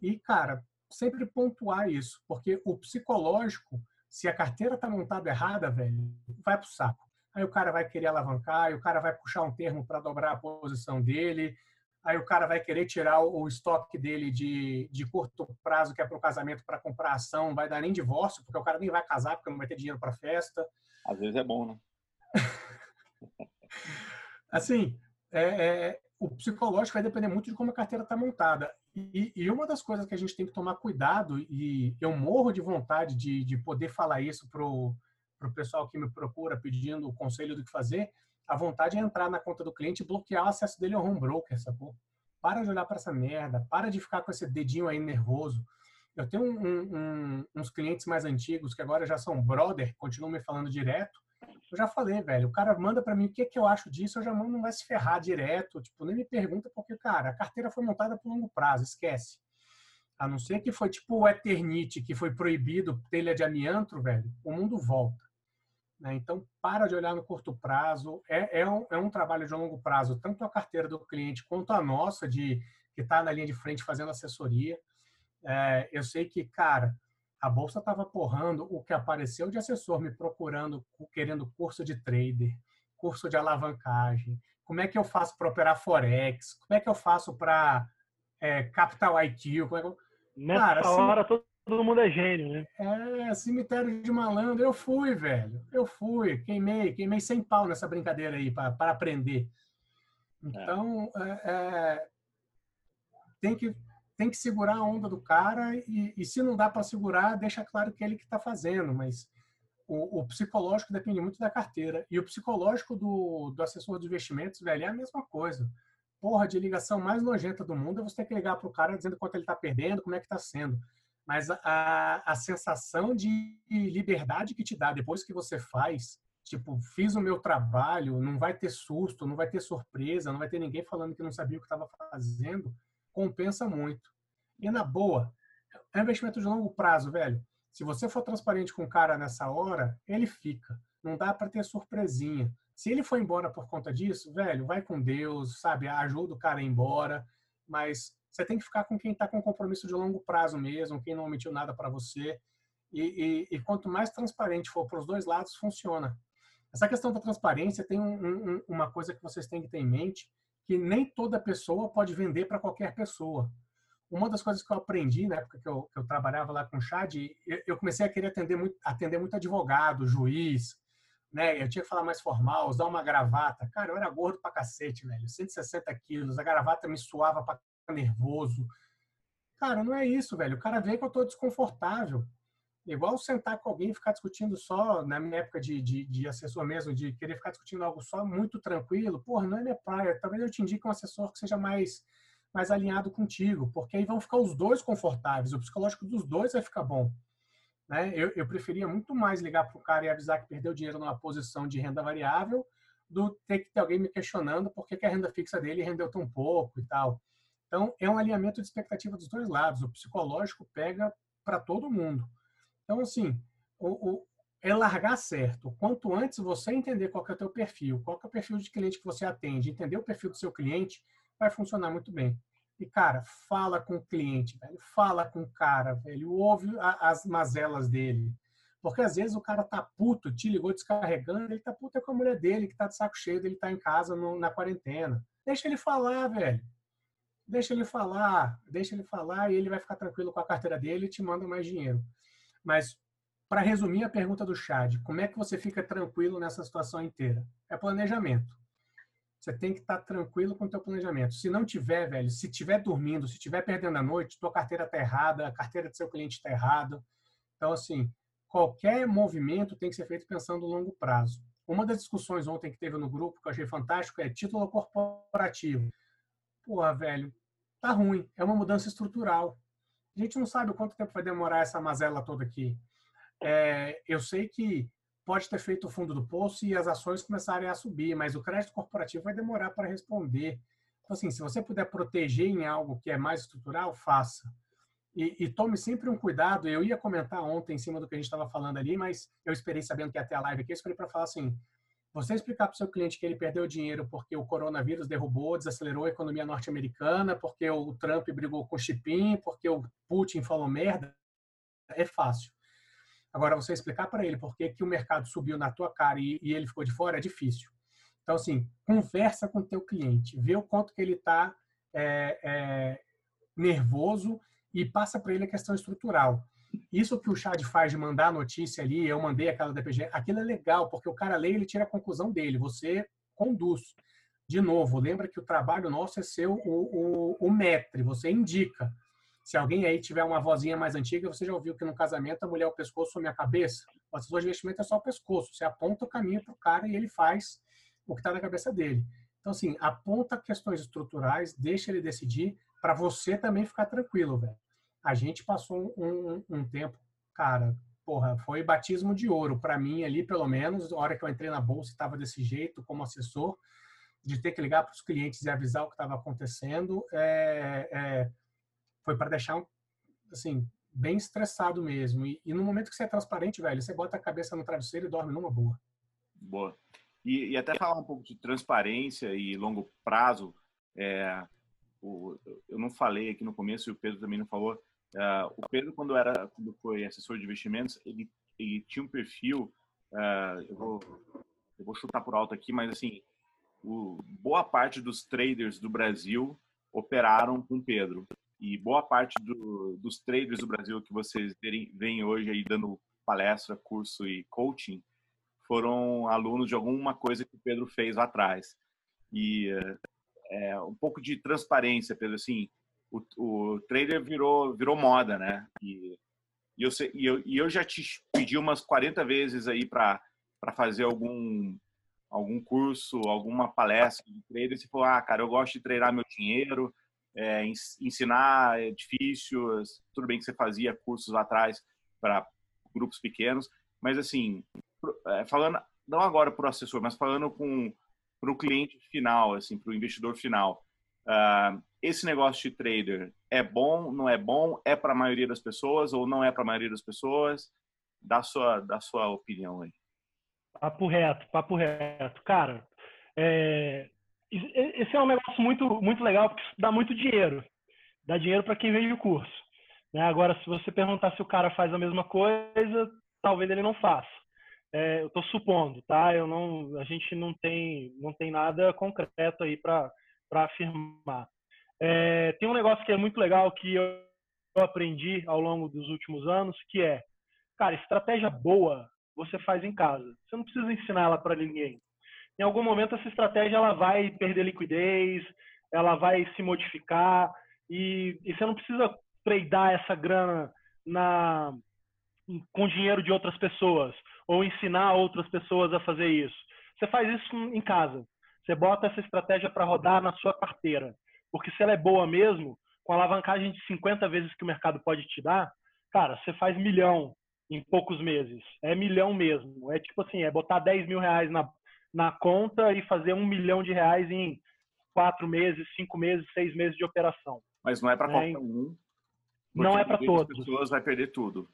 E, cara, sempre pontuar isso, porque o psicológico, se a carteira tá montada errada, velho, vai pro saco. Aí o cara vai querer alavancar, aí o cara vai puxar um termo para dobrar a posição dele, aí o cara vai querer tirar o, estoque dele de, de curto prazo, que é para o casamento, para comprar ação, não vai dar nem divórcio, porque o cara nem vai casar, porque não vai ter dinheiro para festa. Às vezes é bom, né? [laughs] assim, é, é, o psicológico vai depender muito de como a carteira está montada. E, e, uma das coisas que a gente tem que tomar cuidado, e eu morro de vontade de, de poder falar isso pro, pro pessoal que me procura pedindo o conselho do que fazer, a vontade é entrar na conta do cliente e bloquear o acesso dele ao home broker, sacou? Para de olhar para essa merda, para de ficar com esse dedinho aí nervoso. Eu tenho um, um, uns clientes mais antigos que agora já são brother, continuam me falando direto. Eu já falei, velho, o cara manda para mim o que, que eu acho disso, eu já mando, não vai se ferrar direto. Tipo, nem me pergunta, porque, cara, a carteira foi montada por longo prazo, esquece. A não ser que foi tipo o Eternite, que foi proibido telha de amianto, velho, o mundo volta. Né? Então, para de olhar no curto prazo. É, é, um, é um trabalho de longo prazo, tanto a carteira do cliente quanto a nossa, de que está na linha de frente fazendo assessoria. É, eu sei que, cara, a bolsa estava porrando, o que apareceu de assessor me procurando, querendo curso de trader, curso de alavancagem, como é que eu faço para operar forex, como é que eu faço para é, capital IQ, como é que. Nessa Cara, assim, hora todo, todo mundo é gênio, né? É, cemitério de malandro, eu fui, velho, eu fui, queimei, queimei sem pau nessa brincadeira aí para aprender. Então, é. É, tem que tem que segurar a onda do cara e, e se não dá para segurar, deixa claro que é ele que está fazendo, mas o, o, psicológico depende muito da carteira. E o psicológico do, do assessor de investimentos, velho, é a mesma coisa. Porra, de ligação mais nojenta do mundo é você ter que ligar para o cara dizendo quanto ele está perdendo, como é que está sendo. Mas a, a sensação de liberdade que te dá depois que você faz, tipo, fiz o meu trabalho, não vai ter susto, não vai ter surpresa, não vai ter ninguém falando que não sabia o que estava fazendo, compensa muito. E na boa, é um investimento de longo prazo, velho. Se você for transparente com o cara nessa hora, ele fica. Não dá para ter surpresinha. Se ele for embora por conta disso, velho, vai com Deus, sabe? Ajuda o cara a ir embora. Mas você tem que ficar com quem está com compromisso de longo prazo mesmo, quem não omitiu nada para você. E, e, e, quanto mais transparente for para os dois lados, funciona. Essa questão da transparência tem um, um, uma coisa que vocês têm que ter em mente, que nem toda pessoa pode vender para qualquer pessoa. Uma das coisas que eu aprendi na época que eu, que eu trabalhava lá com o Chad, eu comecei a querer atender muito, atender muito advogado, juiz, né? Eu tinha que falar mais formal, usar uma gravata. Cara, eu era gordo pra cacete, velho. 160 quilos, a gravata me suava pra nervoso. Cara, não é isso, velho. O cara vê que eu tô desconfortável. Igual sentar com alguém e ficar discutindo só, na minha época de, de, de, assessor mesmo, de querer ficar discutindo algo só muito tranquilo, porra, não é minha praia. Talvez eu te indique um assessor que seja mais, mais alinhado contigo, porque aí vão ficar os dois confortáveis, o psicológico dos dois vai ficar bom. Né? Eu, eu preferia muito mais ligar para o cara e avisar que perdeu dinheiro numa posição de renda variável do ter que ter alguém me questionando por que, que a renda fixa dele rendeu tão pouco e tal. Então, é um alinhamento de expectativa dos dois lados. O psicológico pega para todo mundo. Então, assim, o, o, é largar certo. Quanto antes você entender qual é o teu perfil, qual é o perfil de cliente que você atende, entender o perfil do seu cliente, vai funcionar muito bem. E, cara, fala com o cliente, velho. Fala com o cara, velho. Ouve as mazelas dele. Porque às vezes o cara tá puto, te ligou descarregando, ele tá puto é com a mulher dele, que tá de saco cheio, ele tá em casa no, na quarentena. Deixa ele falar, velho. Deixa ele falar, deixa ele falar e ele vai ficar tranquilo com a carteira dele e te manda mais dinheiro. Mas, para resumir a pergunta do Chad, como é que você fica tranquilo nessa situação inteira? É planejamento. Você tem que estar tá tranquilo com o teu planejamento. Se não tiver, velho, se tiver dormindo, se tiver perdendo a noite, tua carteira está errada, a carteira do seu cliente está errada. Então, assim, qualquer movimento tem que ser feito pensando no longo prazo. Uma das discussões ontem que teve no grupo, que eu achei fantástico, é título corporativo. Porra, velho, tá ruim. É uma mudança estrutural. A gente não sabe quanto tempo vai demorar essa mazela toda aqui. É, eu sei que pode ter feito o fundo do poço e as ações começarem a subir, mas o crédito corporativo vai demorar para responder. Então, assim, se você puder proteger em algo que é mais estrutural, faça. E, e, tome sempre um cuidado. Eu ia comentar ontem em cima do que a gente estava falando ali, mas eu esperei sabendo que ia ter a live aqui, eu esperei para falar assim, você explicar para o seu cliente que ele perdeu dinheiro porque o coronavírus derrubou, desacelerou a economia norte-americana, porque o Trump brigou com o Chipin, porque o Putin falou merda, é fácil. Agora, você explicar para ele por que o mercado subiu na tua cara e, e, ele ficou de fora é difícil. Então, assim, conversa com o teu cliente, vê o quanto que ele está é, é, nervoso e passa para ele a questão estrutural. Isso que o Chad faz de mandar a notícia ali, eu mandei aquela DPG, aquilo é legal, porque o cara lê e ele tira a conclusão dele, você conduz. de novo, lembra que o trabalho nosso é ser o, o, o metre, você indica. Se alguém aí tiver uma vozinha mais antiga, você já ouviu que no casamento a mulher é o pescoço ou a cabeça? O assessor de investimento é só o pescoço. Você aponta o caminho para o cara e ele faz o que está na cabeça dele. Então, assim, aponta questões estruturais, deixa ele decidir, para você também ficar tranquilo, velho. A gente passou um, um, um tempo, cara, porra, foi batismo de ouro para mim ali, pelo menos, a hora que eu entrei na bolsa estava desse jeito, como assessor, de ter que ligar para os clientes e avisar o que estava acontecendo, é, é, foi para deixar, assim, bem estressado mesmo. E, e, no momento que você é transparente, velho, você bota a cabeça no travesseiro e dorme numa boa. Boa. E, e até falar um pouco de transparência e longo prazo, é, o, eu não falei aqui no começo e o Pedro também não falou, Uh, o Pedro, quando era, quando foi assessor de investimentos, ele, ele tinha um perfil. Uh, eu, vou, eu vou chutar por alto aqui, mas assim, o, boa parte dos traders do Brasil operaram com o Pedro e boa parte do, dos traders do Brasil que vocês veem hoje aí dando palestra, curso e coaching foram alunos de alguma coisa que o Pedro fez lá atrás. E uh, é, um pouco de transparência, Pedro, assim, o, o trader virou, virou moda, né? E, e, eu, e, eu, e eu já te pedi umas 40 vezes aí para fazer algum, algum curso, alguma palestra de trader. Você falou, ah, cara, eu gosto de treinar meu dinheiro, é, ensinar é difícil. Tudo bem que você fazia cursos lá atrás para grupos pequenos, mas assim, é, falando não agora para o assessor, mas falando com para o cliente final, assim, para o investidor final. Uh, esse negócio de trader é bom, não é bom, é para a maioria das pessoas ou não é para a maioria das pessoas? Dá sua, dá sua opinião aí. Papo reto, papo reto. Cara, é, esse é um negócio muito, muito legal porque dá muito dinheiro. Dá dinheiro para quem vende o curso. Né? Agora, se você perguntar se o cara faz a mesma coisa, talvez ele não faça. É, eu estou supondo, tá? Eu não, a gente não tem, não tem nada concreto aí para afirmar. É, tem um negócio que é muito legal que eu aprendi ao longo dos últimos anos, que é, cara, estratégia boa você faz em casa. Você não precisa ensinar ela para ninguém. Em algum momento essa estratégia ela vai perder liquidez, ela vai se modificar e, e você não precisa tradear essa grana na com dinheiro de outras pessoas ou ensinar outras pessoas a fazer isso. Você faz isso em casa. Você bota essa estratégia para rodar na sua carteira. Porque se ela é boa mesmo, com a alavancagem de 50 vezes que o mercado pode te dar, cara, você faz milhão em poucos meses. É milhão mesmo. É tipo assim, é botar 10 mil reais na, na conta e fazer um milhão de reais em quatro meses, cinco meses, seis meses de operação. Mas não é para qualquer um. Não é para todos. As pessoas vai perder tudo.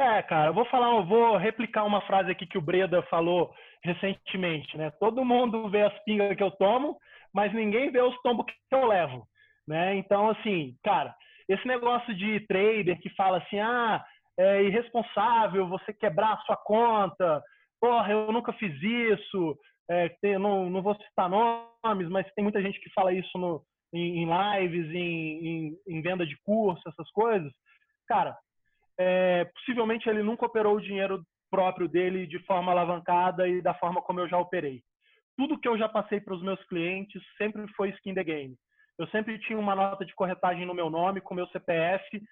É, cara, eu vou falar, eu vou replicar uma frase aqui que o Breda falou recentemente, né? Todo mundo vê as pingas que eu tomo, mas ninguém vê os tombos que eu levo, né? Então, assim, cara, esse negócio de trader que fala assim, ah, é irresponsável você quebrar a sua conta, porra, eu nunca fiz isso, é, tem, não, não vou citar nomes, mas tem muita gente que fala isso no, em, em lives, em, em, em, venda de curso, essas coisas. Cara, é, possivelmente ele nunca operou o dinheiro próprio dele de forma alavancada e da forma como eu já operei tudo que eu já passei para os meus clientes sempre foi skin the game. Eu sempre tinha uma nota de corretagem no meu nome, com meu CPF,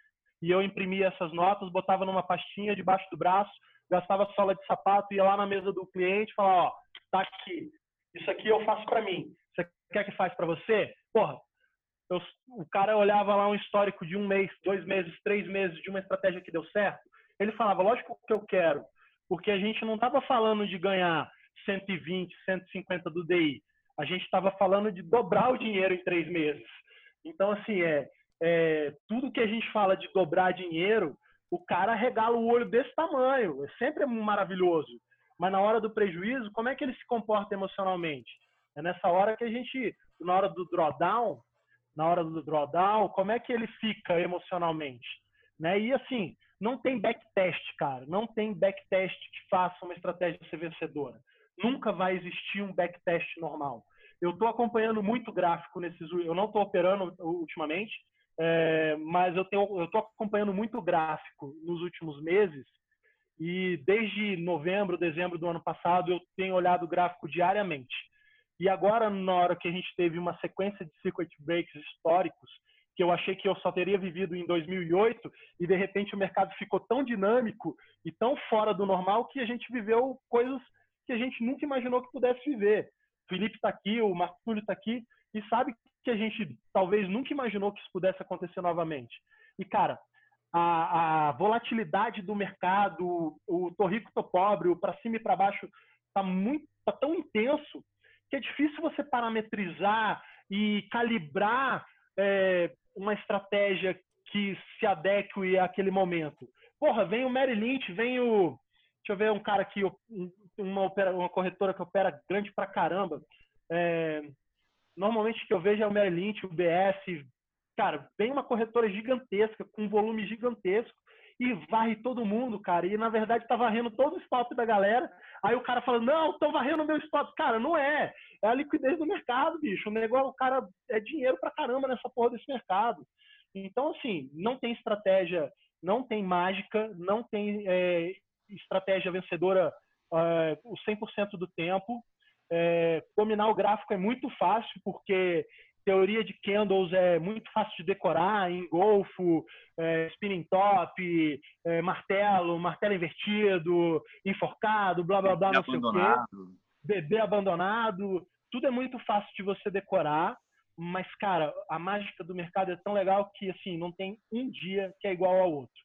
e eu imprimia essas notas, botava numa pastinha debaixo do braço, gastava sola de sapato, ia lá na mesa do cliente e falava, ó, tá aqui, isso aqui eu faço para mim. Você quer que faça para você? Porra, eu, o cara olhava lá um histórico de um mês, dois meses, três meses de uma estratégia que deu certo. Ele falava, lógico que eu quero, porque a gente não estava falando de ganhar 120, 150 do DI. A gente estava falando de dobrar o dinheiro em três meses. Então, assim, é, é, tudo que a gente fala de dobrar dinheiro, o cara regala o olho desse tamanho. É sempre maravilhoso. Mas na hora do prejuízo, como é que ele se comporta emocionalmente? É nessa hora que a gente, na hora do drawdown, na hora do drawdown, como é que ele fica emocionalmente? Né? E assim, não tem backtest, cara. Não tem backtest que faça uma estratégia ser vencedora nunca vai existir um backtest normal. Eu estou acompanhando muito gráfico nesses. Eu não estou operando ultimamente, é, mas eu estou acompanhando muito gráfico nos últimos meses. E desde novembro, dezembro do ano passado, eu tenho olhado o gráfico diariamente. E agora, na hora que a gente teve uma sequência de circuit breaks históricos, que eu achei que eu só teria vivido em 2008, e de repente o mercado ficou tão dinâmico e tão fora do normal que a gente viveu coisas que a gente nunca imaginou que pudesse viver. O Felipe está aqui, o Marco Túlio está aqui, e sabe que a gente talvez nunca imaginou que isso pudesse acontecer novamente. E, cara, a, a volatilidade do mercado, o tô rico, tô pobre, o para cima e para baixo, está muito, tá tão intenso que é difícil você parametrizar e calibrar é, uma estratégia que se adeque àquele momento. Porra, vem o Mary Lynch, vem o. Deixa eu ver um cara aqui, uma, uma corretora que opera grande pra caramba. É, normalmente que eu vejo é o Mary Lynch, o BS. Cara, vem uma corretora gigantesca, com um volume gigantesco, e varre todo mundo, cara. E na verdade tá varrendo todo o stop da galera. Aí o cara fala, não, estão varrendo meu stop. Cara, não é. É a liquidez do mercado, bicho. O negócio, o cara é dinheiro pra caramba nessa porra desse mercado. Então, assim, não tem estratégia, não tem mágica, não tem é, estratégia vencedora é, o 100% do tempo. É, dominar o gráfico é muito fácil, porque teoria de candles é muito fácil de decorar, engolfo, é, spinning top, é, martelo, martelo invertido, enforcado, blá blá blá, não sei o quê. Bebê abandonado. Tudo é muito fácil de você decorar, mas, cara, a mágica do mercado é tão legal que, assim, não tem um dia que é igual ao outro.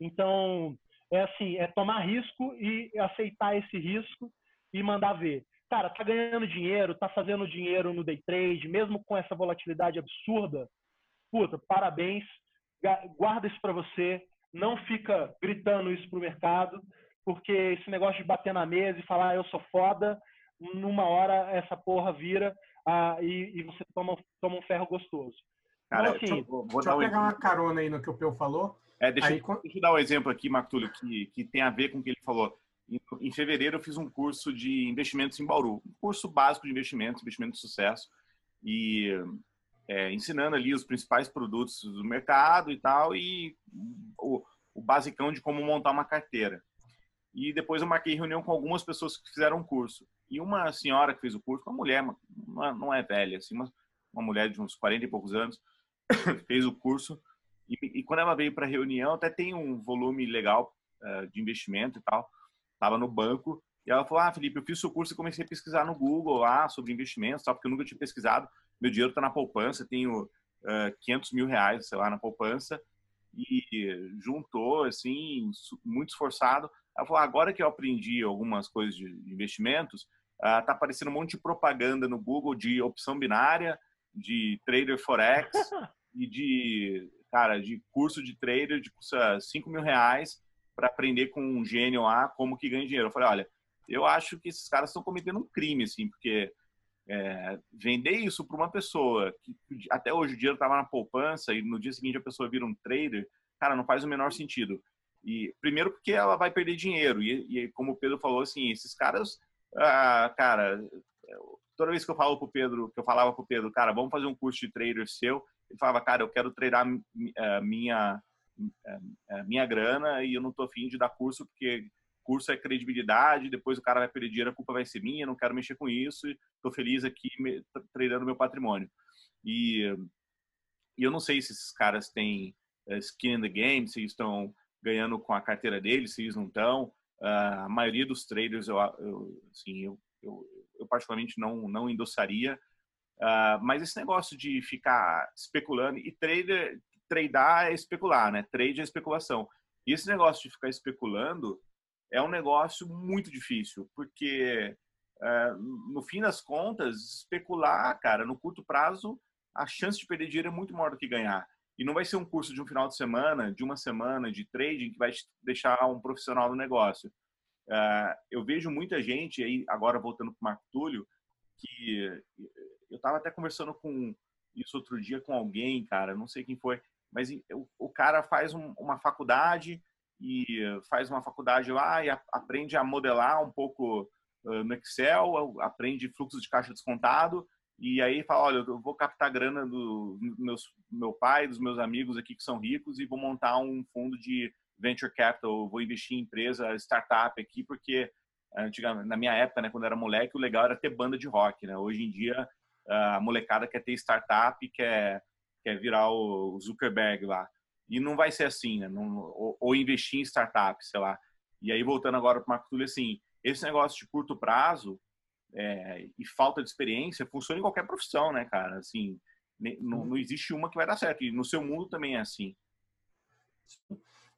Então, é assim, é tomar risco e aceitar esse risco e mandar ver cara, tá ganhando dinheiro, tá fazendo dinheiro no day trade, mesmo com essa volatilidade absurda, puta, parabéns, guarda isso para você, não fica gritando isso pro mercado, porque esse negócio de bater na mesa e falar ah, eu sou foda, numa hora essa porra vira ah, e, e, você toma, toma um ferro gostoso. Cara, então, assim, vou, vou deixa eu pegar um uma carona aí no que o Peu falou. É, deixa, aí, eu, deixa eu dar um exemplo aqui, Marco Túlio, que, que tem a ver com o que ele falou em fevereiro eu fiz um curso de investimentos em Bauru, um curso básico de investimentos, investimento de sucesso, e é, ensinando ali os principais produtos do mercado e tal, e o, o basicão de como montar uma carteira. E depois eu marquei reunião com algumas pessoas que fizeram o curso. E uma senhora que fez o curso, uma mulher, uma, não é velha, assim, uma, uma mulher de uns 40 e poucos anos, [coughs] fez o curso. E, e quando ela veio para a reunião, até tem um volume legal uh, de investimento e tal estava no banco, e ela falou: Ah, Felipe, eu fiz o curso e comecei a pesquisar no Google lá sobre investimentos, só porque eu nunca tinha pesquisado. Meu dinheiro está na poupança, tenho uh, 500 mil reais, sei lá, na poupança, e juntou, assim, muito esforçado. Ela falou: Agora que eu aprendi algumas coisas de investimentos, uh, tá aparecendo um monte de propaganda no Google de opção binária, de trader forex [laughs] e de, cara, de curso de trader de custa 5 mil reais para aprender com um gênio lá como que ganha dinheiro. Eu falei, olha, eu acho que esses caras estão cometendo um crime, assim, porque é, vender isso para uma pessoa que até hoje o dinheiro estava na poupança e no dia seguinte a pessoa vira um trader, cara, não faz o menor sentido. E primeiro porque ela vai perder dinheiro e, e como o Pedro falou, assim, esses caras, ah, cara, toda vez que eu falo pro Pedro, que eu falava pro Pedro, cara, vamos fazer um curso de trader seu, ele falava, cara, eu quero treinar uh, minha minha grana e eu não tô afim de dar curso porque curso é credibilidade, depois o cara vai perder dinheiro, a culpa vai ser minha, não quero mexer com isso, estou feliz aqui treinando meu patrimônio. E, e, eu não sei se esses caras têm uh, skin in the game, se estão ganhando com a carteira deles, se eles não estão. Uh, a maioria dos traders, eu, eu, assim, eu, eu, eu particularmente não, não endossaria. Uh, mas esse negócio de ficar especulando, e trader, tradar é especular, né? Trade é especulação. E esse negócio de ficar especulando é um negócio muito difícil, porque é, no fim das contas, especular, cara, no curto prazo, a chance de perder dinheiro é muito maior do que ganhar. E não vai ser um curso de um final de semana, de uma semana de trading que vai te deixar um profissional no negócio. Uh, eu vejo muita gente aí, agora voltando para o Marco Túlio, que eu estava até conversando com isso outro dia com alguém, cara, não sei quem foi, mas o, cara faz um, uma faculdade e faz uma faculdade lá e a, aprende a modelar um pouco uh, no Excel, aprende fluxo de caixa descontado e aí fala, olha, eu vou captar grana do meus, meu pai, dos meus amigos aqui que são ricos e vou montar um fundo de venture capital, vou investir em empresa, startup aqui, porque na minha época, né, quando era moleque, o legal era ter banda de rock, né? Hoje em dia, a molecada quer ter startup, quer, quer virar o Zuckerberg lá. E não vai ser assim, né? Não, ou, ou, investir em startup, sei lá. E aí, voltando agora para o Marco Túlio, assim, esse negócio de curto prazo é, e falta de experiência funciona em qualquer profissão, né, cara? Assim, não, não existe uma que vai dar certo. E no seu mundo também é assim.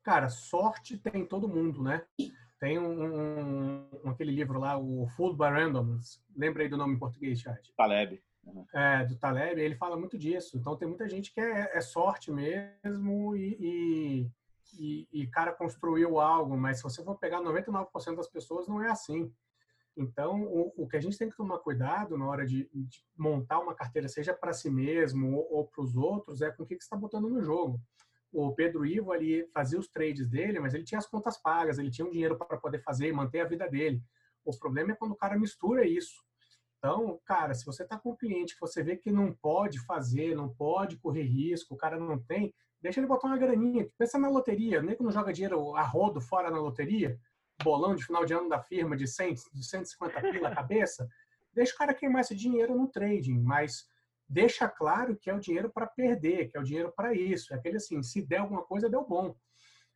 Cara, sorte tem todo mundo, né? Tem um, um, aquele livro lá, o Food by Randoms. Lembra aí do nome em português, Chad? Taleb. É, do Taleb, ele fala muito disso. Então tem muita gente que é, é sorte mesmo e, e, e, cara construiu algo, mas se você for pegar 99% das pessoas, não é assim. Então, o, o, que a gente tem que tomar cuidado na hora de, de montar uma carteira, seja para si mesmo ou, ou para os outros, é com o que, que você está botando no jogo. O Pedro Ivo ali fazia os trades dele, mas ele tinha as contas pagas, ele tinha um dinheiro para poder fazer e manter a vida dele. O problema é quando o cara mistura isso. Então, cara, se você está com um cliente que você vê que não pode fazer, não pode correr risco, o cara não tem, deixa ele botar uma graninha. Pensa na loteria, nem que não joga dinheiro a rodo fora na loteria, bolão de final de ano da firma de, 100, de 150 pila a cabeça, deixa o cara queimar esse dinheiro no trading, mas deixa claro que é o dinheiro para perder, que é o dinheiro para isso. É aquele assim, se der alguma coisa, deu bom.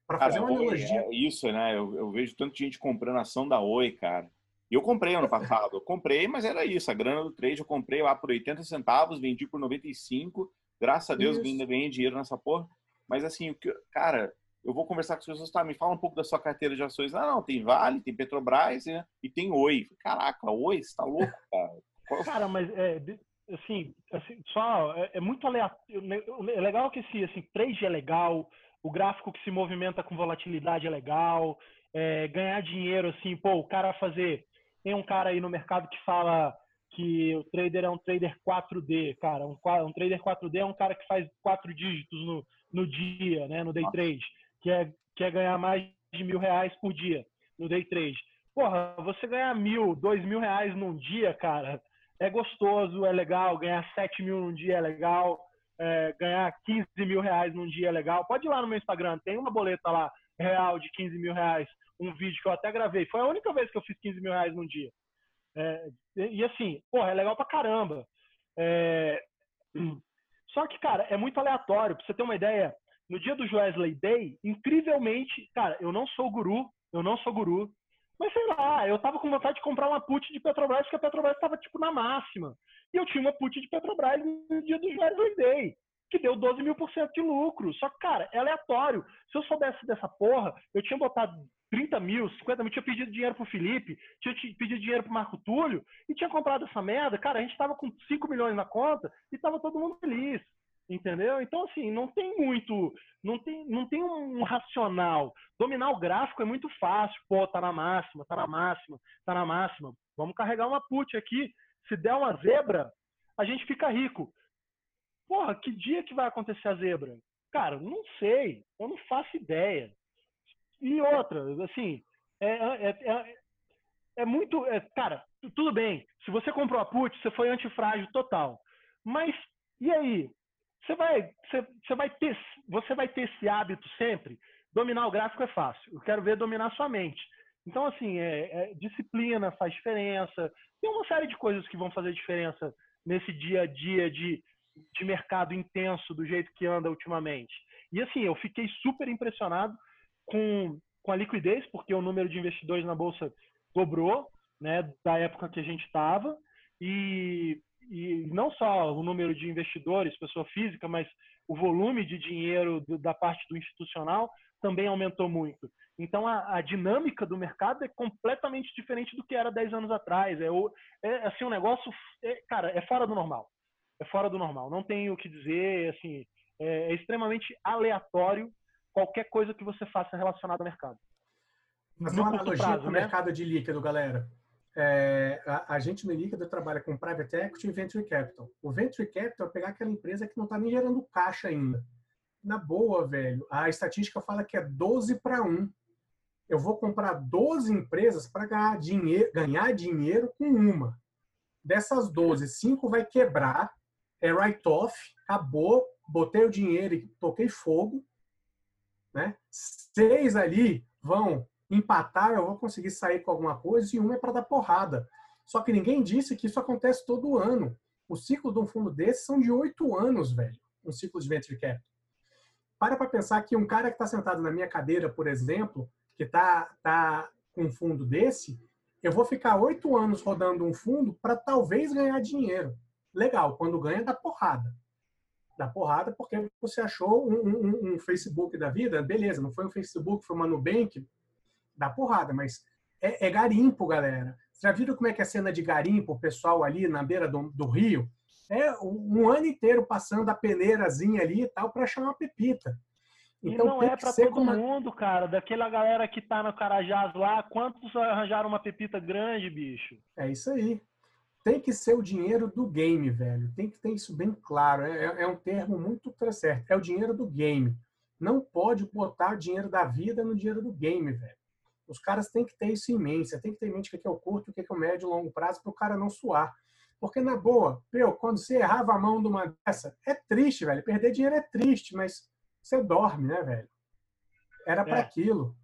Para fazer uma analogia. É isso, né? Eu, eu vejo tanta gente comprando ação da Oi, cara. E eu comprei ano passado. Eu comprei, mas era isso. A grana do trade eu comprei lá por 80 centavos, vendi por 95. Graças a Deus isso. ainda ganhei dinheiro nessa porra. Mas assim, cara, eu vou conversar com as pessoas, tá, me fala um pouco da sua carteira de ações. Ah, não, tem Vale, tem Petrobras né? e tem Oi. Caraca, Oi, você tá louco, [laughs] cara? Cara, mas é, assim, assim só, é, é, muito aleatório. É legal que esse assim, trade é legal, o gráfico que se movimenta com volatilidade é legal, é, ganhar dinheiro, assim, pô, o cara fazer. Tem um cara aí no mercado que fala que o trader é um trader 4D, cara. Um, um trader 4D é um cara que faz quatro dígitos no, no dia, né, no day trade quer, quer ganhar mais de mil reais por dia no day trade. Porra, você ganhar mil, dois mil reais num dia, cara, é gostoso, é legal. Ganhar sete mil num dia é legal. É, ganhar 15 mil reais num dia é legal. Pode ir lá no meu Instagram, tem uma boleta lá real de 15 mil reais. Um vídeo que eu até gravei. Foi a única vez que eu fiz 15 mil reais num dia. É, e assim, porra, é legal pra caramba. É... [clears throat] Só que, cara, é muito aleatório. Pra você ter uma ideia, no dia do Wesley Day, incrivelmente, cara, eu não sou guru, eu não sou guru, mas sei lá, eu tava com vontade de comprar uma put de Petrobras, porque a Petrobras tava tipo na máxima. E eu tinha uma put de Petrobras no dia do Wesley Day, que deu 12 mil por cento de lucro. Só que, cara, é aleatório. Se eu soubesse dessa porra, eu tinha botado 30 mil, 50 mil, tinha pedido dinheiro pro Felipe, tinha pedido dinheiro pro Marco Túlio e tinha comprado essa merda. Cara, a gente tava com 5 milhões na conta e tava todo mundo feliz. Entendeu? Então, assim, não tem muito, não tem, não tem um racional. Dominar o gráfico é muito fácil. Pô, tá na máxima, tá na máxima, tá na máxima. Vamos carregar uma put aqui. Se der uma zebra, a gente fica rico. Porra, que dia que vai acontecer a zebra? Cara, não sei. Eu não faço ideia. E outra, assim, é, é, é, é muito. É, cara, tudo bem. Se você comprou a put, você foi antifrágil total. Mas e aí? Você vai, você, você, vai ter, você vai ter esse hábito sempre. Dominar o gráfico é fácil. Eu quero ver dominar sua mente. Então, assim, é, é, disciplina faz diferença. Tem uma série de coisas que vão fazer diferença nesse dia a dia de, de mercado intenso do jeito que anda ultimamente. E, assim, eu fiquei super impressionado com, com a liquidez, porque o número de investidores na Bolsa dobrou, né, da época que a gente estava. E e não só o número de investidores, pessoa física, mas o volume de dinheiro do, da parte do institucional também aumentou muito. Então, a, a, dinâmica do mercado é completamente diferente do que era 10 anos atrás. É, é assim, um negócio, é, cara, é fora do normal. É fora do normal. Não tenho o que dizer, assim, é, é extremamente aleatório qualquer coisa que você faça relacionada ao mercado. Mas uma analogia prazo, com o né? mercado de líquido, galera é, a, a, gente no Líquido trabalha com Private Equity e Venture Capital. O Venture Capital é pegar aquela empresa que não está nem gerando caixa ainda. Na boa, velho, a estatística fala que é 12 para 1. Eu vou comprar 12 empresas para ganhar dinheiro, ganhar dinheiro com uma. Dessas 12, 5 vai quebrar, é write-off, acabou, botei o dinheiro e toquei fogo. Né? Seis ali vão empatar, eu vou conseguir sair com alguma coisa, e um é para dar porrada. Só que ninguém disse que isso acontece todo ano. O ciclo de um fundo desse são de oito anos, velho. Um ciclo de venture capital. Para para pensar que um cara que está sentado na minha cadeira, por exemplo, que está tá com um fundo desse, eu vou ficar oito anos rodando um fundo para talvez ganhar dinheiro. Legal, quando ganha, dá porrada. Dá porrada porque você achou um, um, um Facebook da vida, beleza, não foi um Facebook, foi uma Nubank, dá porrada, mas é, é, garimpo, galera. Já viram como é que é a cena de garimpo, o pessoal ali na beira do, do rio? É um ano inteiro passando a peneirazinha ali e tal para achar uma pepita. Então, e não é para todo mundo, cara. Daquela galera que tá no Carajás lá, quantos arranjaram uma pepita grande, bicho? É isso aí. Tem que ser o dinheiro do game, velho. Tem que ter isso bem claro. É, é, é um termo muito certo. É o dinheiro do game. Não pode botar o dinheiro da vida no dinheiro do game, velho. Os caras têm que ter isso em mente. Você tem que ter em mente o que é o curto, o que é o médio e longo prazo para o cara não suar. Porque, na boa, meu, quando você errava a mão de uma dessa, é triste, velho. Perder dinheiro é triste, mas você dorme, né, velho? Era para é. aquilo.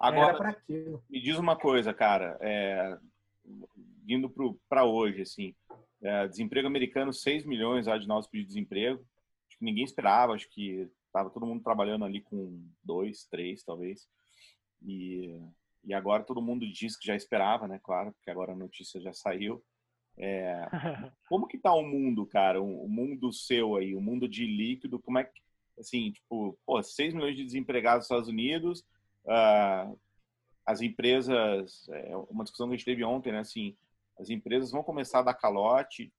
Agora, Era para aquilo. Me diz uma coisa, cara. É, indo para hoje, assim. É, desemprego americano, 6 milhões de novos pedidos de desemprego. Acho que ninguém esperava. Acho que estava todo mundo trabalhando ali com dois, três, talvez. E, e agora todo mundo diz que já esperava, né? Claro, porque agora a notícia já saiu. É, [laughs] como que tá o mundo, cara? O, o, mundo seu aí, o mundo de líquido, como é que, assim, tipo, pô, 6 milhões de desempregados nos Estados Unidos, uh, as empresas, é uma discussão que a gente teve ontem, né, assim, as empresas vão começar a dar calote,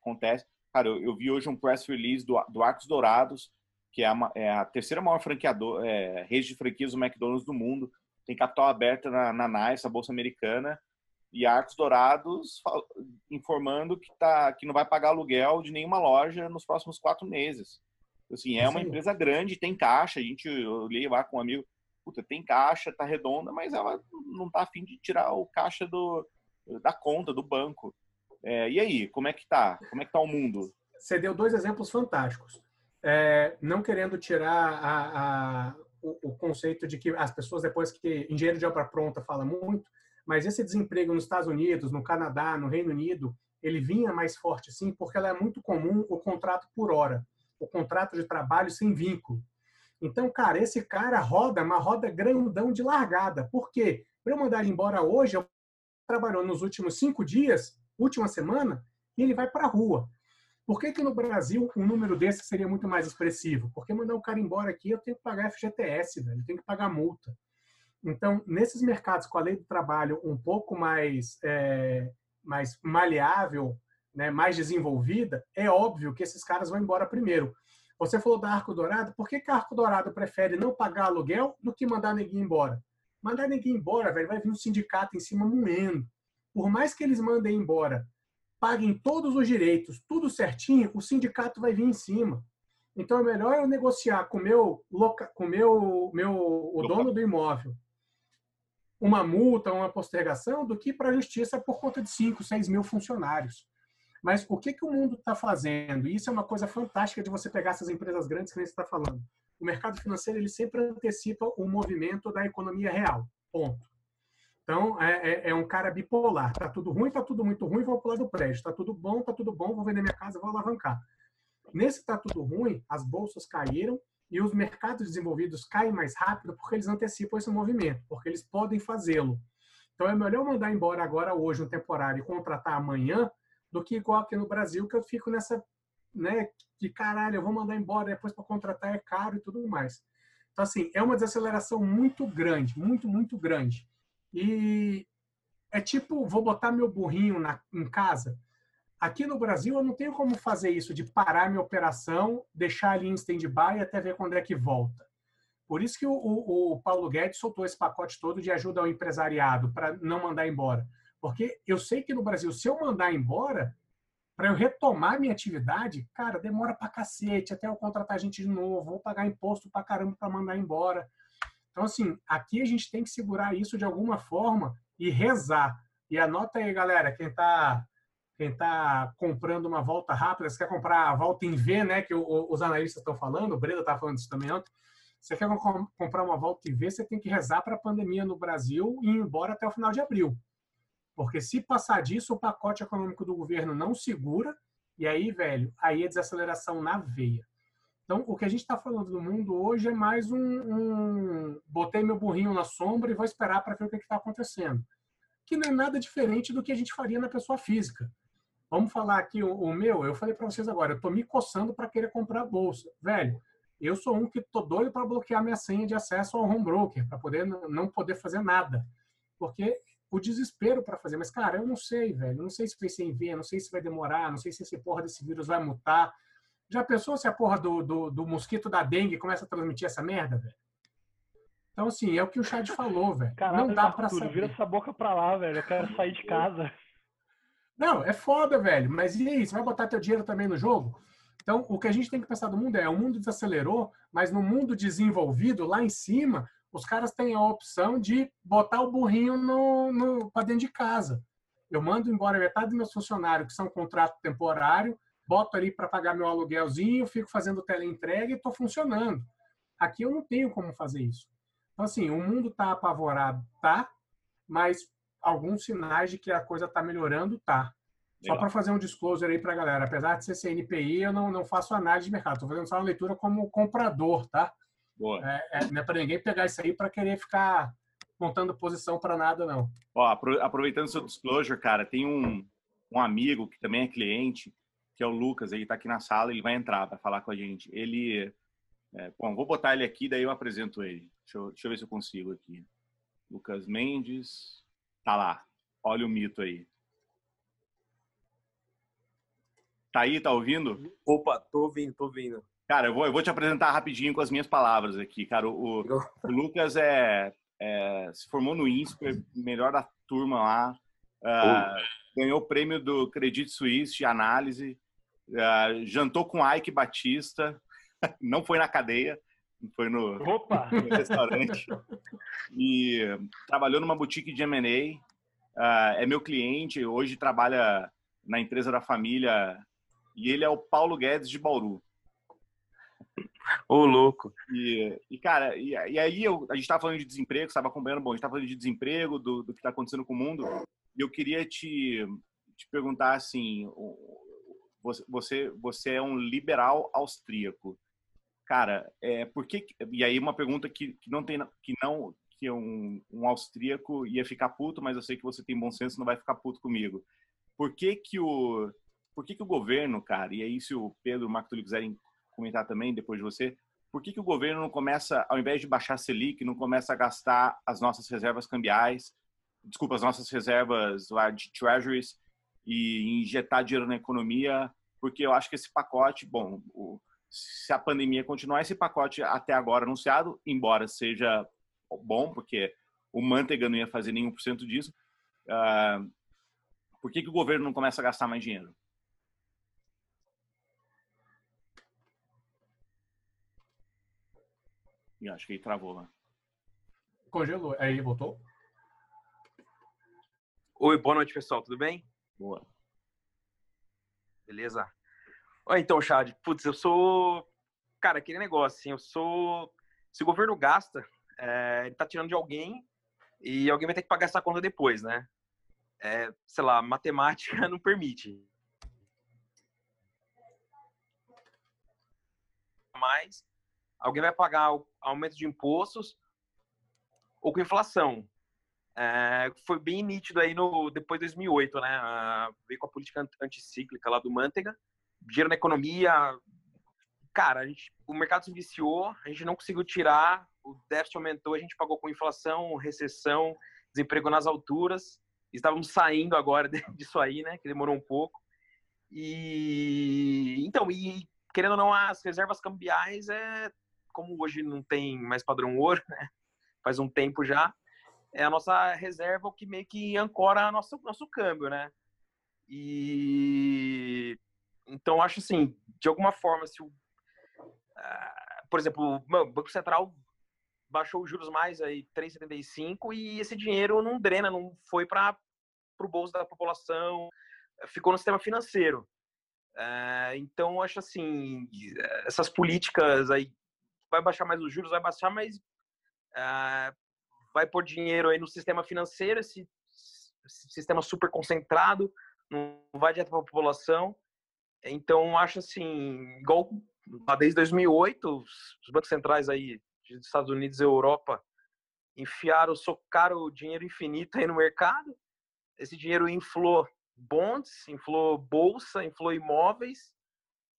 acontece. Cara, eu, eu vi hoje um press release do, do Arcos Dourados, que é a, é a terceira maior franqueador, é, rede de franquias do McDonald's do mundo, tem capital aberto na, na NICE, a Bolsa Americana, e Arcos Dourados informando que, tá, que não vai pagar aluguel de nenhuma loja nos próximos quatro meses. Assim, é uma empresa grande, tem caixa, a gente, eu olhei lá com um amigo, puta, tem caixa, tá redonda, mas ela não tá afim de tirar o caixa do, da conta, do banco. É, e aí, como é que tá? Como é que tá o mundo? Você deu dois exemplos fantásticos é, não querendo tirar a, a, o, o, conceito de que as pessoas, depois que engenheiro de obra pronta fala muito, mas esse desemprego nos Estados Unidos, no Canadá, no Reino Unido, ele vinha mais forte sim, porque ela é muito comum o contrato por hora, o contrato de trabalho sem vínculo. Então, cara, esse cara roda uma roda grandão de largada. Por quê? Para eu mandar ele embora hoje, eu trabalhou nos últimos cinco dias, última semana, e ele vai para a rua. Por que, que no Brasil um número desse seria muito mais expressivo? Porque mandar o cara embora aqui, eu tenho que pagar FGTS, velho, eu tenho que pagar multa. Então, nesses mercados com a lei do trabalho um pouco mais, é, mais maleável, né, mais desenvolvida, é óbvio que esses caras vão embora primeiro. Você falou da Arco Dourado, por que, que a Arco Dourado prefere não pagar aluguel do que mandar ninguém embora? Mandar ninguém embora, velho, vai vir um sindicato em cima moendo. Por mais que eles mandem embora paguem todos os direitos, tudo certinho, o sindicato vai vir em cima. Então é melhor eu negociar com meu com meu meu o dono do imóvel uma multa, uma postergação, do que para a justiça por conta de 5, 6 mil funcionários. Mas o que, que o mundo está fazendo? E isso é uma coisa fantástica de você pegar essas empresas grandes que você está falando. O mercado financeiro ele sempre antecipa o movimento da economia real. Ponto. Então, é, é, é, um cara bipolar. Tá tudo ruim, tá tudo muito ruim, vou pular do prédio. Tá tudo bom, tá tudo bom, vou vender minha casa, vou alavancar. Nesse tá tudo ruim, as bolsas caíram e os mercados desenvolvidos caem mais rápido porque eles antecipam esse movimento, porque eles podem fazê-lo. Então, é melhor mandar embora agora, hoje, um temporário e contratar amanhã, do que igual aqui no Brasil, que eu fico nessa, né, que caralho, eu vou mandar embora, depois para contratar é caro e tudo mais. Então, assim, é uma desaceleração muito grande, muito, muito grande. E é tipo, vou botar meu burrinho na, em casa. Aqui no Brasil, eu não tenho como fazer isso de parar minha operação, deixar ali em stand-by até ver quando é que volta. Por isso que o, o, o Paulo Guedes soltou esse pacote todo de ajuda ao empresariado para não mandar embora. Porque eu sei que no Brasil, se eu mandar embora, para eu retomar minha atividade, cara, demora para cacete, até eu contratar gente de novo, vou pagar imposto para caramba para mandar embora. Então, assim, aqui a gente tem que segurar isso de alguma forma e rezar. E anota aí, galera, quem está quem tá comprando uma volta rápida, você quer comprar a volta em V, né, que o, os analistas estão falando, o Breda estava falando isso também ontem, Você quer comprar uma Volta TV, você tem que rezar para a pandemia no Brasil e ir embora até o final de abril. Porque se passar disso, o pacote econômico do governo não segura, e aí, velho, aí é desaceleração na veia. Então, o que a gente está falando do mundo hoje é mais um, um, Botei meu burrinho na sombra e vou esperar para ver o que está acontecendo. Que não é nada diferente do que a gente faria na pessoa física. Vamos falar aqui o, o meu, eu falei para vocês agora, eu estou me coçando para querer comprar bolsa. Velho, eu sou um que tô doido para bloquear minha senha de acesso ao home broker, para poder não poder fazer nada. Porque o desespero para fazer, mas cara, eu não sei, velho, não sei se vai ser em V, não sei se vai demorar, não sei se esse porra desse vírus vai mutar. Já pensou se a porra do, do, do mosquito da dengue começa a transmitir essa merda, velho? Então, assim, é o que o Chad falou, velho. [laughs] Não dá para saber. Vira essa boca pra lá, velho. Eu quero sair de casa. Não, é foda, velho. Mas e aí? Você vai botar teu dinheiro também no jogo? Então, o que a gente tem que pensar do mundo é: o mundo desacelerou, mas no mundo desenvolvido, lá em cima, os caras têm a opção de botar o burrinho no, no para dentro de casa. Eu mando embora metade dos meus funcionários, que são contrato temporário, boto ali para pagar meu aluguelzinho, fico fazendo teleentrega e estou funcionando. Aqui eu não tenho como fazer isso. Então, assim, o mundo está apavorado, tá, mas alguns sinais de que a coisa está melhorando, tá. Só para fazer um disclosure aí para a galera, apesar de ser CNPI, eu não, não faço análise de mercado, estou fazendo só uma leitura como comprador, tá? Boa. É, é, não é para ninguém pegar isso aí para querer ficar montando posição para nada, não. Ó, aproveitando seu disclosure, cara, tem um, um amigo que também é cliente, que é o Lucas, ele está aqui na sala, ele vai entrar para falar com a gente. Ele, é, bom, vou botar ele aqui, daí eu apresento ele. Deixa eu, deixa eu ver se eu consigo aqui. Lucas Mendes, tá lá. Olha o mito aí. Tá aí, tá ouvindo? Opa, tô ouvindo, tô ouvindo. Cara, eu vou, eu vou te apresentar rapidinho com as minhas palavras aqui, cara. O, o Lucas é, é, se formou no INSPER, melhor da turma lá. Uh, ganhou o prêmio do Credit Suisse de análise. Uh, jantou com Ike Batista. [laughs] Não foi na cadeia, foi no, [laughs] no restaurante. e trabalhou numa boutique de M&A. Uh, ah, é meu cliente, hoje trabalha na empresa da família. E ele é o Paulo Guedes de Bauru. Ô, louco. E, e cara, e, e aí eu, a gente estava falando de desemprego, estava acompanhando, bom, a gente estava falando de desemprego, do, do que está acontecendo com o mundo, e eu queria te, te perguntar assim, você, você é um liberal austríaco. Cara, é, por que, e aí uma pergunta que, que não tem, que não, que um, um austríaco ia ficar puto, mas eu sei que você tem bom senso, não vai ficar puto comigo. Por que que o, por que que o governo, cara, e aí se o Pedro e o Marco quiserem comentar também depois de você, por que, que o governo não começa, ao invés de baixar a Selic, não começa a gastar as nossas reservas cambiais, desculpa, as nossas reservas lá de treasuries e injetar dinheiro na economia? Porque eu acho que esse pacote, bom, o, se a pandemia continuar, esse pacote até agora anunciado, embora seja bom, porque o Manteiga não ia fazer nenhum por cento disso, uh, por que, que o governo não começa a gastar mais dinheiro? E acho que ele travou lá. Congelou. Aí voltou? Oi, boa noite, pessoal. Tudo bem? Boa. Beleza? Oi, então, Chad. Putz, eu sou. Cara, aquele negócio, assim, eu sou. Se o governo gasta, é... ele tá tirando de alguém e alguém vai ter que pagar essa conta depois, né? É, sei lá, matemática [laughs] não permite. Mas alguém vai pagar aumento de impostos ou com inflação. É, foi bem nítido aí no depois de 2008, né? veio com a política anticíclica lá do Manteiga, dinheiro na economia. Cara, a gente, o mercado se viciou, a gente não conseguiu tirar, o déficit aumentou, a gente pagou com inflação, recessão, desemprego nas alturas. Estávamos saindo agora [laughs] disso aí, né? Que demorou um pouco. E então, e querendo ou não, as reservas cambiais é como hoje não tem mais padrão ouro, né? faz um tempo já, é a nossa reserva o que meio que ancora nosso nosso câmbio, né? E então acho assim, de alguma forma, se o, uh, por exemplo, o Banco Central baixou os juros mais aí 3,75 e esse dinheiro não drena, não foi para o bolso da população, ficou no sistema financeiro. Uh, então acho assim, essas políticas aí vai baixar mais os juros, vai baixar, mas é, vai pôr dinheiro aí no sistema financeiro, esse, sistema super concentrado, não vai direto para a população. Então, acho assim, igual desde 2008, os bancos centrais aí dos Estados Unidos e Europa enfiaram, socaram dinheiro infinito aí no mercado. Esse dinheiro inflou bonds, inflou bolsa, inflou imóveis.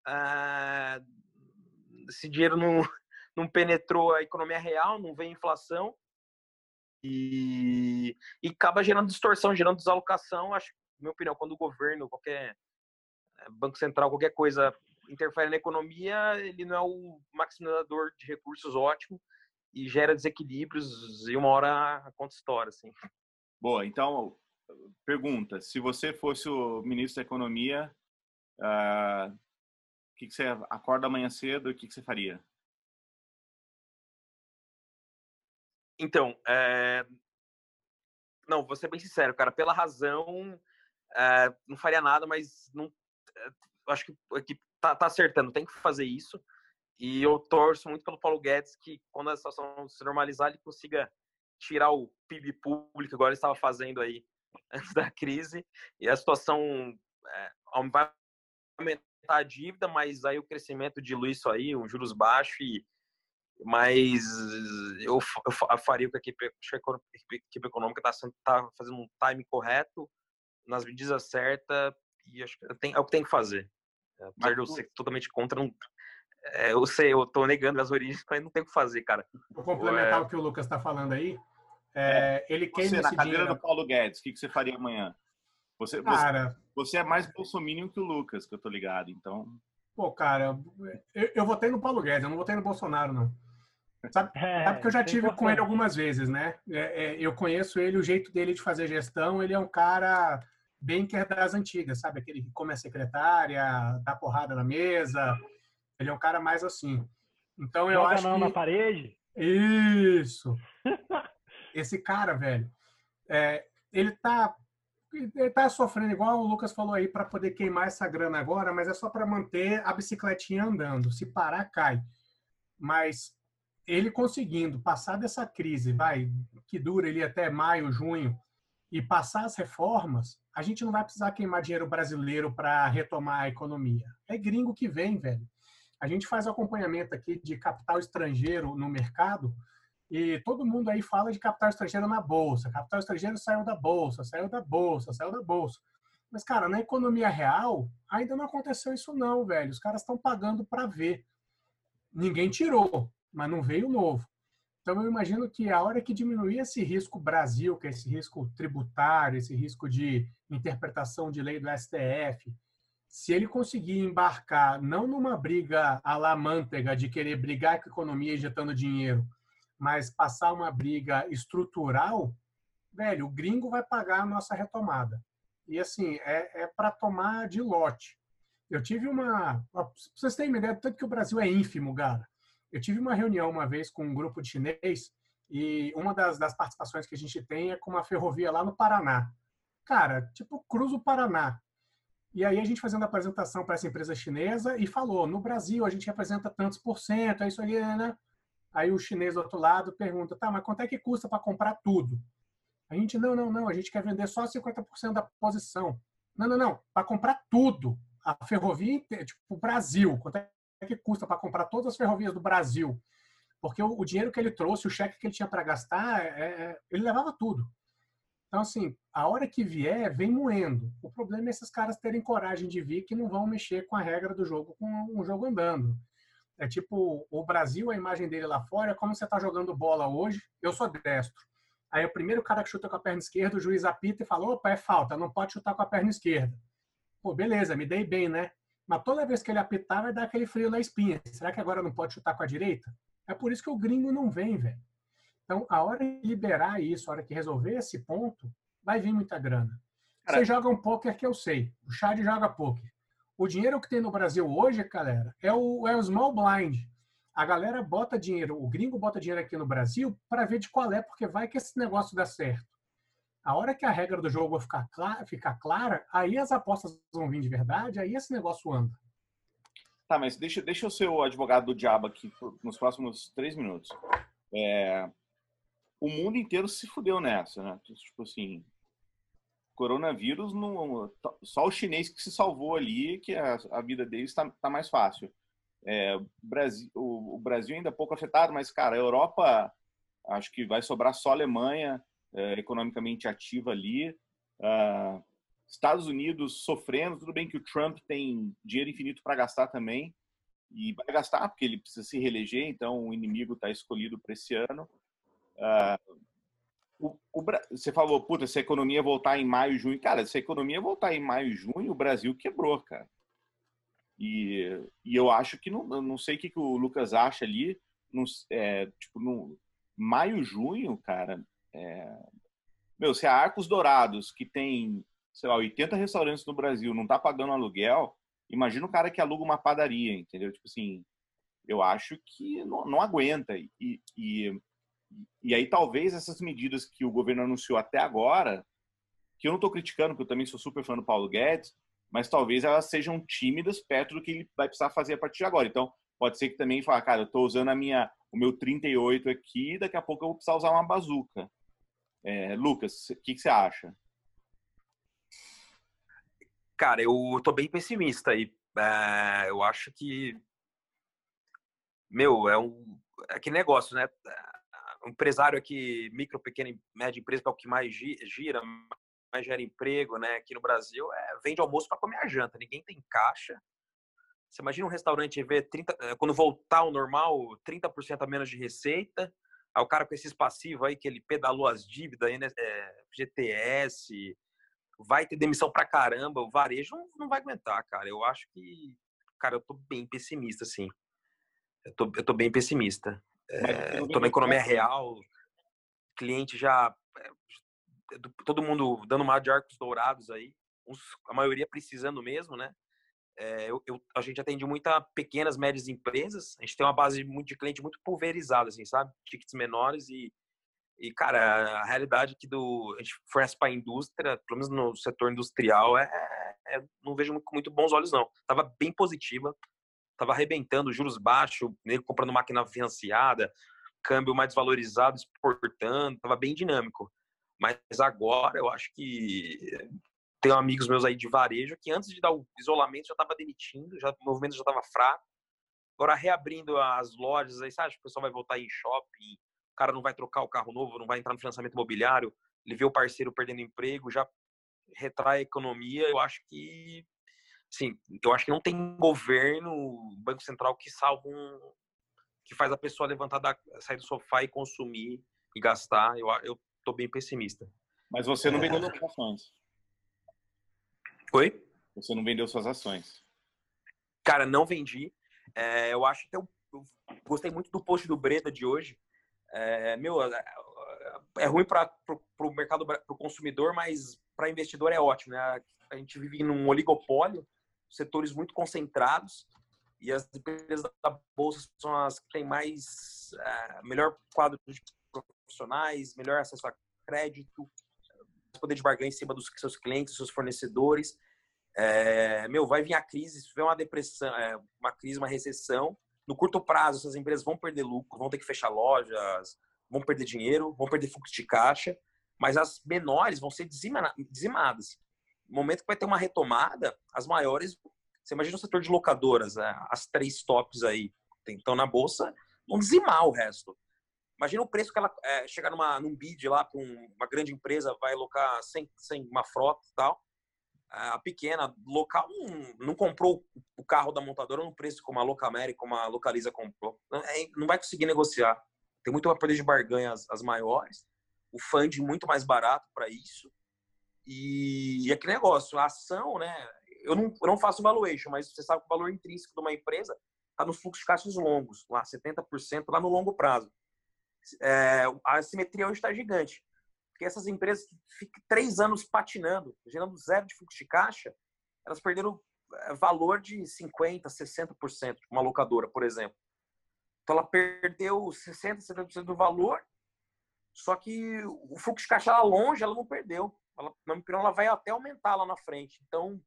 Ah, esse dinheiro não, não penetrou a economia real, não vem inflação. E, e acaba gerando distorção, gerando desalocação. Acho, na minha opinião, quando o governo, qualquer eh, banco central, qualquer coisa interfere na economia, ele não é o maximizador de recursos ótimo e gera desequilíbrios e uma hora a conta história, assim. Boa, então, pergunta, se você fosse o ministro da Economia, uh, que, que você acorda amanhã cedo o que, que você faria? Então, é... não, vou ser bem sincero, cara, pela razão, é... não faria nada, mas não, é... acho que a equipe tá, tá acertando, tem que fazer isso. E eu torço muito pelo Paulo Guedes que, quando a situação se normalizar, ele consiga tirar o PIB público, igual ele estava fazendo aí antes da crise, e a situação é, vai aumentar a dívida, mas aí o crescimento dilui isso aí, os juros baixos, e, mas eu, eu faria com a equipe, a equipe econômica está tá fazendo um time correto, nas medidas certas, e acho que é o que tem que fazer. Apesar de eu ser totalmente contra, não, é, eu sei, eu tô negando as origens, mas não tem o que fazer, cara. Vou complementar é... o que o Lucas está falando aí. É, é, ele queima você, na cadeira dinheiro. do Paulo Guedes, o que, que você faria amanhã? Você, cara, você, você, é mais bolsominion que o Lucas, que eu tô ligado, então... Pô, cara, eu, eu votei no Paulo Guedes, eu não votei no Bolsonaro, não. Sabe, é, sabe que eu já tive com ele algumas vezes, né? É, é, eu conheço ele, o jeito dele de fazer gestão, ele é um cara bem que é das antigas, sabe? Aquele que come a secretária, dá porrada na mesa. Ele é um cara mais assim. Então eu Joga acho não que... na parede? Isso. [laughs] Esse cara, velho, é, ele tá ele tá sofrendo igual o Lucas falou aí para poder queimar essa grana agora, mas é só para manter a bicicletinha andando. Se parar, cai. Mas ele conseguindo passar dessa crise, vai, que dura ele até maio, junho, e passar as reformas, a gente não vai precisar queimar dinheiro brasileiro para retomar a economia. É gringo que vem, velho. A gente faz acompanhamento aqui de capital estrangeiro no mercado e todo mundo aí fala de capital estrangeiro na bolsa. Capital estrangeiro saiu da bolsa, saiu da bolsa, saiu da bolsa. Mas, cara, na economia real, ainda não aconteceu isso não, velho. Os caras estão pagando para ver. Ninguém tirou, mas não veio novo. Então, eu imagino que a hora que diminuir esse risco Brasil, que é esse risco tributário, esse risco de interpretação de lei do STF, se ele conseguir embarcar não numa briga à la manteiga de querer brigar com a economia injetando dinheiro, mas passar uma briga estrutural, velho, o gringo vai pagar a nossa retomada. E assim, é, é para tomar de lote. Eu tive uma. Pra vocês terem uma ideia do tanto que o Brasil é ínfimo, cara. Eu tive uma reunião uma vez com um grupo de chinês e uma das, das participações que a gente tem é com uma ferrovia lá no Paraná. Cara, tipo, cruza o Paraná. E aí a gente fazendo a apresentação para essa empresa chinesa e falou, no Brasil a gente representa tantos por cento, é isso ali, né? Aí o chinês do outro lado pergunta, tá, mas quanto é que custa para comprar tudo? A gente, não, não, não, a gente quer vender só 50% da posição. Não, não, não, para comprar tudo. A ferrovia, tipo, o Brasil, quanto é que custa para comprar todas as ferrovias do Brasil. Porque o, o, dinheiro que ele trouxe, o cheque que ele tinha para gastar, é, é, ele levava tudo. Então, assim, a hora que vier, vem moendo. O problema é esses caras terem coragem de vir que não vão mexer com a regra do jogo, com o jogo andando. É tipo, o Brasil, a imagem dele lá fora, é como você está jogando bola hoje, eu sou destro. Aí o primeiro cara que chuta com a perna esquerda, o juiz apita e fala, opa, é falta, não pode chutar com a perna esquerda. Pô, beleza, me dei bem, né? Mas toda vez que ele apitar, vai dar aquele frio na espinha. Será que agora não pode chutar com a direita? É por isso que o gringo não vem, velho. Então, a hora de liberar isso, a hora que resolver esse ponto, vai vir muita grana. Você joga um poker que eu sei. O Chad joga poker. O dinheiro que tem no Brasil hoje, galera, é o, é o small blind. A galera bota dinheiro, o gringo bota dinheiro aqui no Brasil para ver de qual é, porque vai que esse negócio dá certo. A hora que a regra do jogo ficar clara, ficar clara, aí as apostas vão vir de verdade, aí esse negócio anda. Tá, mas deixa, deixa eu ser o advogado do diabo aqui nos próximos três minutos. É, o mundo inteiro se fudeu nessa, né? Tipo assim, coronavírus, não, só o chinês que se salvou ali, que a, a vida deles está tá mais fácil. É, Brasil, o, o, Brasil ainda é pouco afetado, mas, cara, a Europa, acho que vai sobrar só a Alemanha, é, economicamente ativa ali. Uh, Estados Unidos sofrendo, tudo bem que o Trump tem dinheiro infinito para gastar também, e vai gastar porque ele precisa se reeleger, então o inimigo está escolhido para esse ano. Uh, o, o, você falou, puta, se a economia voltar em maio, junho. Cara, se a economia voltar em maio, junho, o Brasil quebrou, cara. E, e eu acho que não, não sei o que, que o Lucas acha ali. No, é, tipo, no maio, junho, cara. É, meu, se a Arcos Dourados, que tem, sei lá, 80 restaurantes no Brasil, não tá pagando aluguel, imagina o cara que aluga uma padaria, entendeu? Tipo assim, eu acho que não, não aguenta. E, e e aí talvez essas medidas que o governo anunciou até agora, que eu não estou criticando, porque eu também sou super fã do Paulo Guedes, mas talvez elas sejam tímidas perto do que ele vai precisar fazer a partir de agora. Então, pode ser que também fale, cara, eu estou usando a minha, o meu 38 aqui, daqui a pouco eu vou precisar usar uma bazuca. É, Lucas, o que, que, você acha? Cara, eu tô bem pessimista aí. É, eu acho que, meu, é um é que negócio, né? o empresário aqui, micro, pequena e média empresa, é o que mais gira, mais gera emprego, né? Aqui no Brasil, é, vende almoço para comer a janta. Ninguém tem caixa. Você imagina um restaurante ver 30, eh, quando voltar ao normal, 30% a menos de receita. Aí o cara com esses passivos aí, que ele pedalou as dívidas, aí, né? É, GTS, vai ter demissão pra caramba. O varejo não, não vai aguentar, cara. Eu acho que, cara, eu tô bem pessimista, assim. Eu tô, eu tô bem pessimista. É, tô na economia real, cliente já. É, todo mundo dando uma de arcos dourados aí, uns, a maioria precisando mesmo, né? É, eu, eu, a gente atende muita pequenas, médias empresas. A gente tem uma base muito de cliente muito pulverizada, assim, sabe? Tickets menores e, e cara, a realidade que do a gente fornece para a indústria, pelo menos no setor industrial, é, é não vejo com muito bons olhos não. Tava bem positiva estava arrebentando, juros baixos, nego comprando máquina financiada, câmbio mais desvalorizado, exportando, estava bem dinâmico. Mas agora eu acho que tenho amigos meus aí de varejo que antes de dar o isolamento já estava demitindo, já, o movimento já estava fraco. Agora reabrindo as lojas, aí sabe, o pessoal vai voltar em shopping, o cara não vai trocar o carro novo, não vai entrar no financiamento imobiliário, ele vê o parceiro perdendo emprego, já retrai a economia. Eu acho que Sim, eu acho que não tem governo, Banco Central que salva um. que faz a pessoa levantar, da, sair do sofá e consumir e gastar. Eu, eu tô bem pessimista. Mas você não vendeu suas ações. Oi? Você não vendeu suas ações. Cara, não vendi. É, eu acho que eu, eu, gostei muito do post do Breda de hoje. É, meu, é, é ruim para o mercado, para o consumidor, mas para investidor é ótimo. Né? A gente vive num oligopólio setores muito concentrados e as empresas da bolsa são as que têm mais uh, melhor quadro de profissionais, melhor acesso a crédito, poder de barganha em cima dos seus clientes, seus fornecedores. É, meu, vai vir a crise, se tiver uma depressão, é, uma crise, uma recessão, no curto prazo essas empresas vão perder lucro, vão ter que fechar lojas, vão perder dinheiro, vão perder fluxo de caixa, mas as menores vão ser dizimadas momento que vai ter uma retomada, as maiores, você imagina o setor de locadoras, né? as três tops aí, estão na bolsa, vão dizimar o resto. Imagina o preço que ela é, chegar numa, num bid lá com uma grande empresa, vai alocar sem, sem uma frota e tal. A pequena, local, não, não comprou o carro da montadora no preço como a Locamérica, como a Localiza comprou. Não, é, não vai conseguir negociar. Tem muito poder de barganha as, as maiores. O fund muito mais barato para isso. E, e aquele negócio, a ação, né? Eu não, eu não faço valuation, mas você sabe que o valor intrínseco de uma empresa está nos fluxos de caixas longos, lá 70% lá no longo prazo. É, a assimetria hoje está gigante. Porque essas empresas que ficam três anos patinando, gerando zero de fluxo de caixa, elas perderam é, valor de 50%, 60%, uma locadora, por exemplo. Então ela perdeu 60%, 70% do valor, só que o fluxo de caixa lá longe ela não perdeu ela, ela vai até aumentar lá na frente. Então,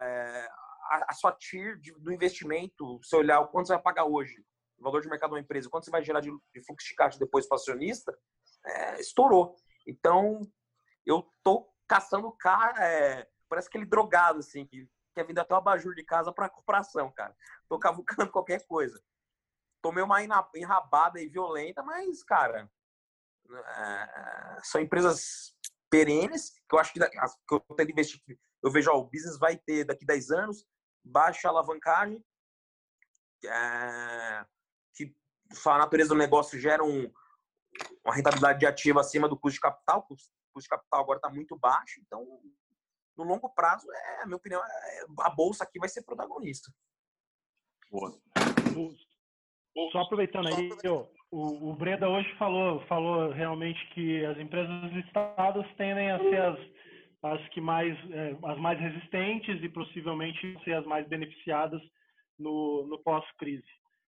é, a, a sua TIR de, do investimento, se olhar o quanto você vai pagar hoje, o valor de mercado de uma empresa, quanto você vai gerar de, de fluxo de caixa depois para acionista, é, estourou. Então, eu tô caçando cara, é, parece aquele drogado, assim, que quer vir até o abajur de casa para corporação, cara. Tô cavucando [laughs] qualquer coisa. Tomei uma enrabada e violenta, mas, cara, é, são empresas perenes, que eu acho que, que eu tento investir, eu vejo, ó, o business vai ter daqui 10 anos, baixa alavancagem, é, que a natureza do negócio gera um, uma rentabilidade de ativo acima do custo de capital, o custo de capital agora está muito baixo, então no longo prazo, é, a minha opinião, é, a bolsa aqui vai ser protagonista. Boa. Só aproveitando aí, eu, o, o Breda hoje falou, falou realmente que as empresas listadas tendem a ser as, as que mais, é, as mais resistentes e possivelmente ser as mais beneficiadas no, no pós-crise.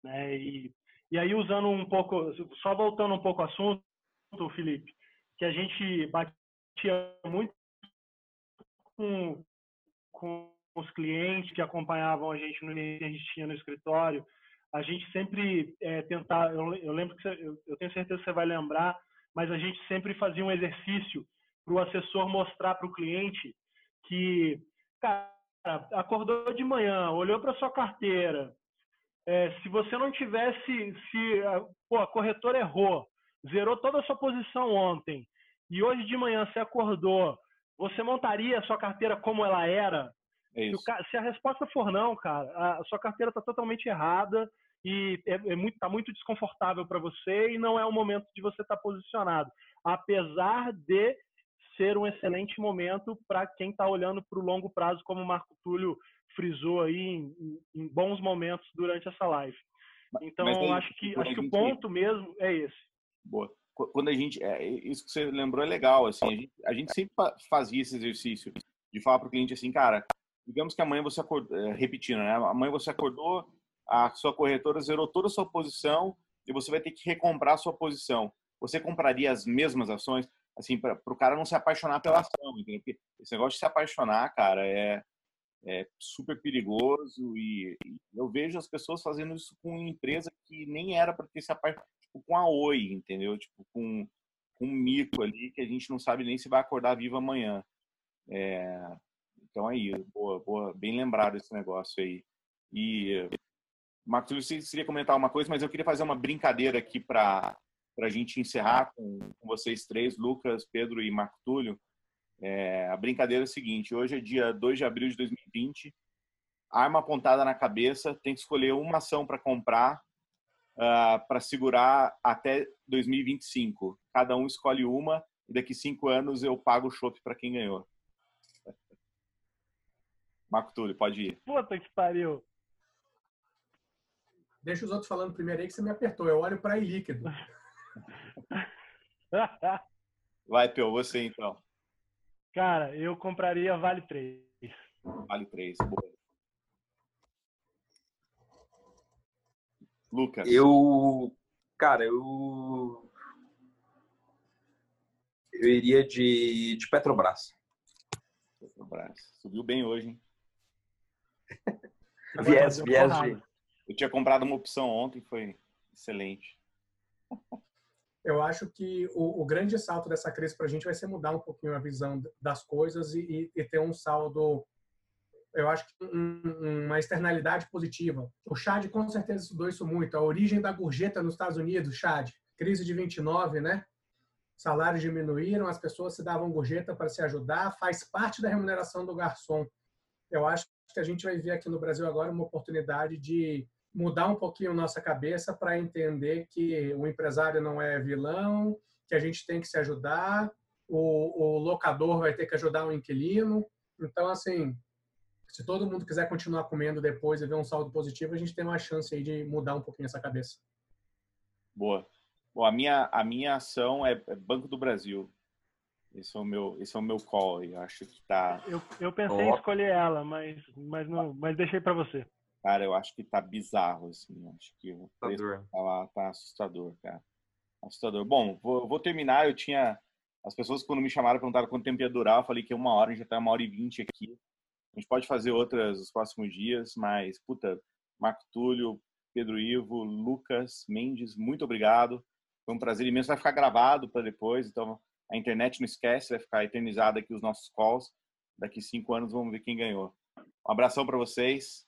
Né? E, e aí, usando um pouco, só voltando um pouco ao assunto, Felipe, que a gente batia muito com, com os clientes que acompanhavam a gente no que a gente tinha no escritório, a gente sempre é, tentar, eu, eu lembro que você, eu, eu, tenho certeza que você vai lembrar, mas a gente sempre fazia um exercício para o assessor mostrar para o cliente que, cara, acordou de manhã, olhou para sua carteira, é, se você não tivesse, se pô, a corretora errou, zerou toda a sua posição ontem e hoje de manhã você acordou, você montaria a sua carteira como ela era? É se, o, se, a resposta for não, cara, a sua carteira está totalmente errada e é, é muito, tá muito desconfortável para você e não é o momento de você estar tá posicionado. Apesar de ser um excelente momento para quem está olhando para o longo prazo, como o Marco Túlio frisou aí em, em bons momentos durante essa live. Então, aí, acho que, acho que o ponto mesmo é esse. Boa. Quando a gente. É, isso que você lembrou é legal. Assim, a gente, a gente sempre fazia esse exercício de falar para o cliente assim, cara, digamos que amanhã você acordou, é, repetindo, né? Amanhã você acordou, a sua corretora zerou toda a sua posição e você vai ter que recomprar a sua posição. Você compraria as mesmas ações? Assim, para o cara não se apaixonar pela ação, entendeu? Porque esse negócio de se apaixonar, cara, é, é super perigoso e, e, eu vejo as pessoas fazendo isso com empresa que nem era para ter se apaixonado, tipo, com a Oi, entendeu? Tipo, com, com um mico ali que a gente não sabe nem se vai acordar vivo amanhã. É, então aí, boa, boa, bem lembrado esse negócio aí. E Marcos, você queria comentar uma coisa, mas eu queria fazer uma brincadeira aqui para a gente encerrar com, com, vocês três, Lucas, Pedro e Marco Túlio. É, a brincadeira é a seguinte: hoje é dia 2 de abril de 2020, arma apontada na cabeça, tem que escolher uma ação para comprar uh, ah, para segurar até 2025. Cada um escolhe uma e daqui cinco anos eu pago o chopp para quem ganhou. [laughs] Marco Túlio, pode ir. Puta que pariu. Deixa os outros falando primeiro aí que você me apertou. Eu olho para líquido. [laughs] Vai, Pio, você então. Cara, eu compraria Vale 3. Vale 3, boa. Lucas. Eu. Cara, eu. Eu iria de, de Petrobras. Petrobras. Subiu bem hoje, hein? [laughs] viés, viés de. Eu tinha comprado uma opção ontem, foi excelente. Eu acho que o, o grande salto dessa crise para a gente vai ser mudar um pouquinho a visão das coisas e, e ter um saldo, eu acho que um, uma externalidade positiva. O Chad com certeza estudou isso muito. A origem da gorjeta nos Estados Unidos, Chad, crise de 29, né? Salários diminuíram, as pessoas se davam gorjeta para se ajudar, faz parte da remuneração do garçom. Eu acho que a gente vai ver aqui no Brasil agora uma oportunidade de mudar um pouquinho nossa cabeça para entender que o empresário não é vilão, que a gente tem que se ajudar, o, o locador vai ter que ajudar o inquilino. Então, assim, se todo mundo quiser continuar comendo depois e ver um saldo positivo, a gente tem uma chance aí de mudar um pouquinho essa cabeça. Boa. Bom, a minha, a minha ação é, é Banco do Brasil. Esse é o meu, esse é o meu call. Eu acho que tá. Eu, eu pensei oh. em escolher ela, mas, mas não, mas deixei para você. Cara, eu acho que tá bizarro, assim. Acho que o preço tá, lá, tá assustador, cara. Assustador. Bom, vou, vou terminar. Eu tinha. As pessoas, quando me chamaram, perguntaram quanto tempo ia durar. Eu falei que é uma hora, a gente já tá uma hora e vinte aqui. A gente pode fazer outras nos próximos dias, mas, puta, Marco Túlio, Pedro Ivo, Lucas, Mendes, muito obrigado. Foi um prazer imenso. Vai ficar gravado para depois, então a internet não esquece, vai ficar eternizado aqui os nossos calls. Daqui cinco anos vamos ver quem ganhou. Um abração para vocês.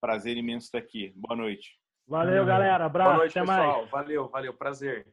Prazer imenso estar aqui. Boa noite. Valeu, galera. Abraço. Boa noite, Até pessoal. mais. Valeu, valeu. Prazer.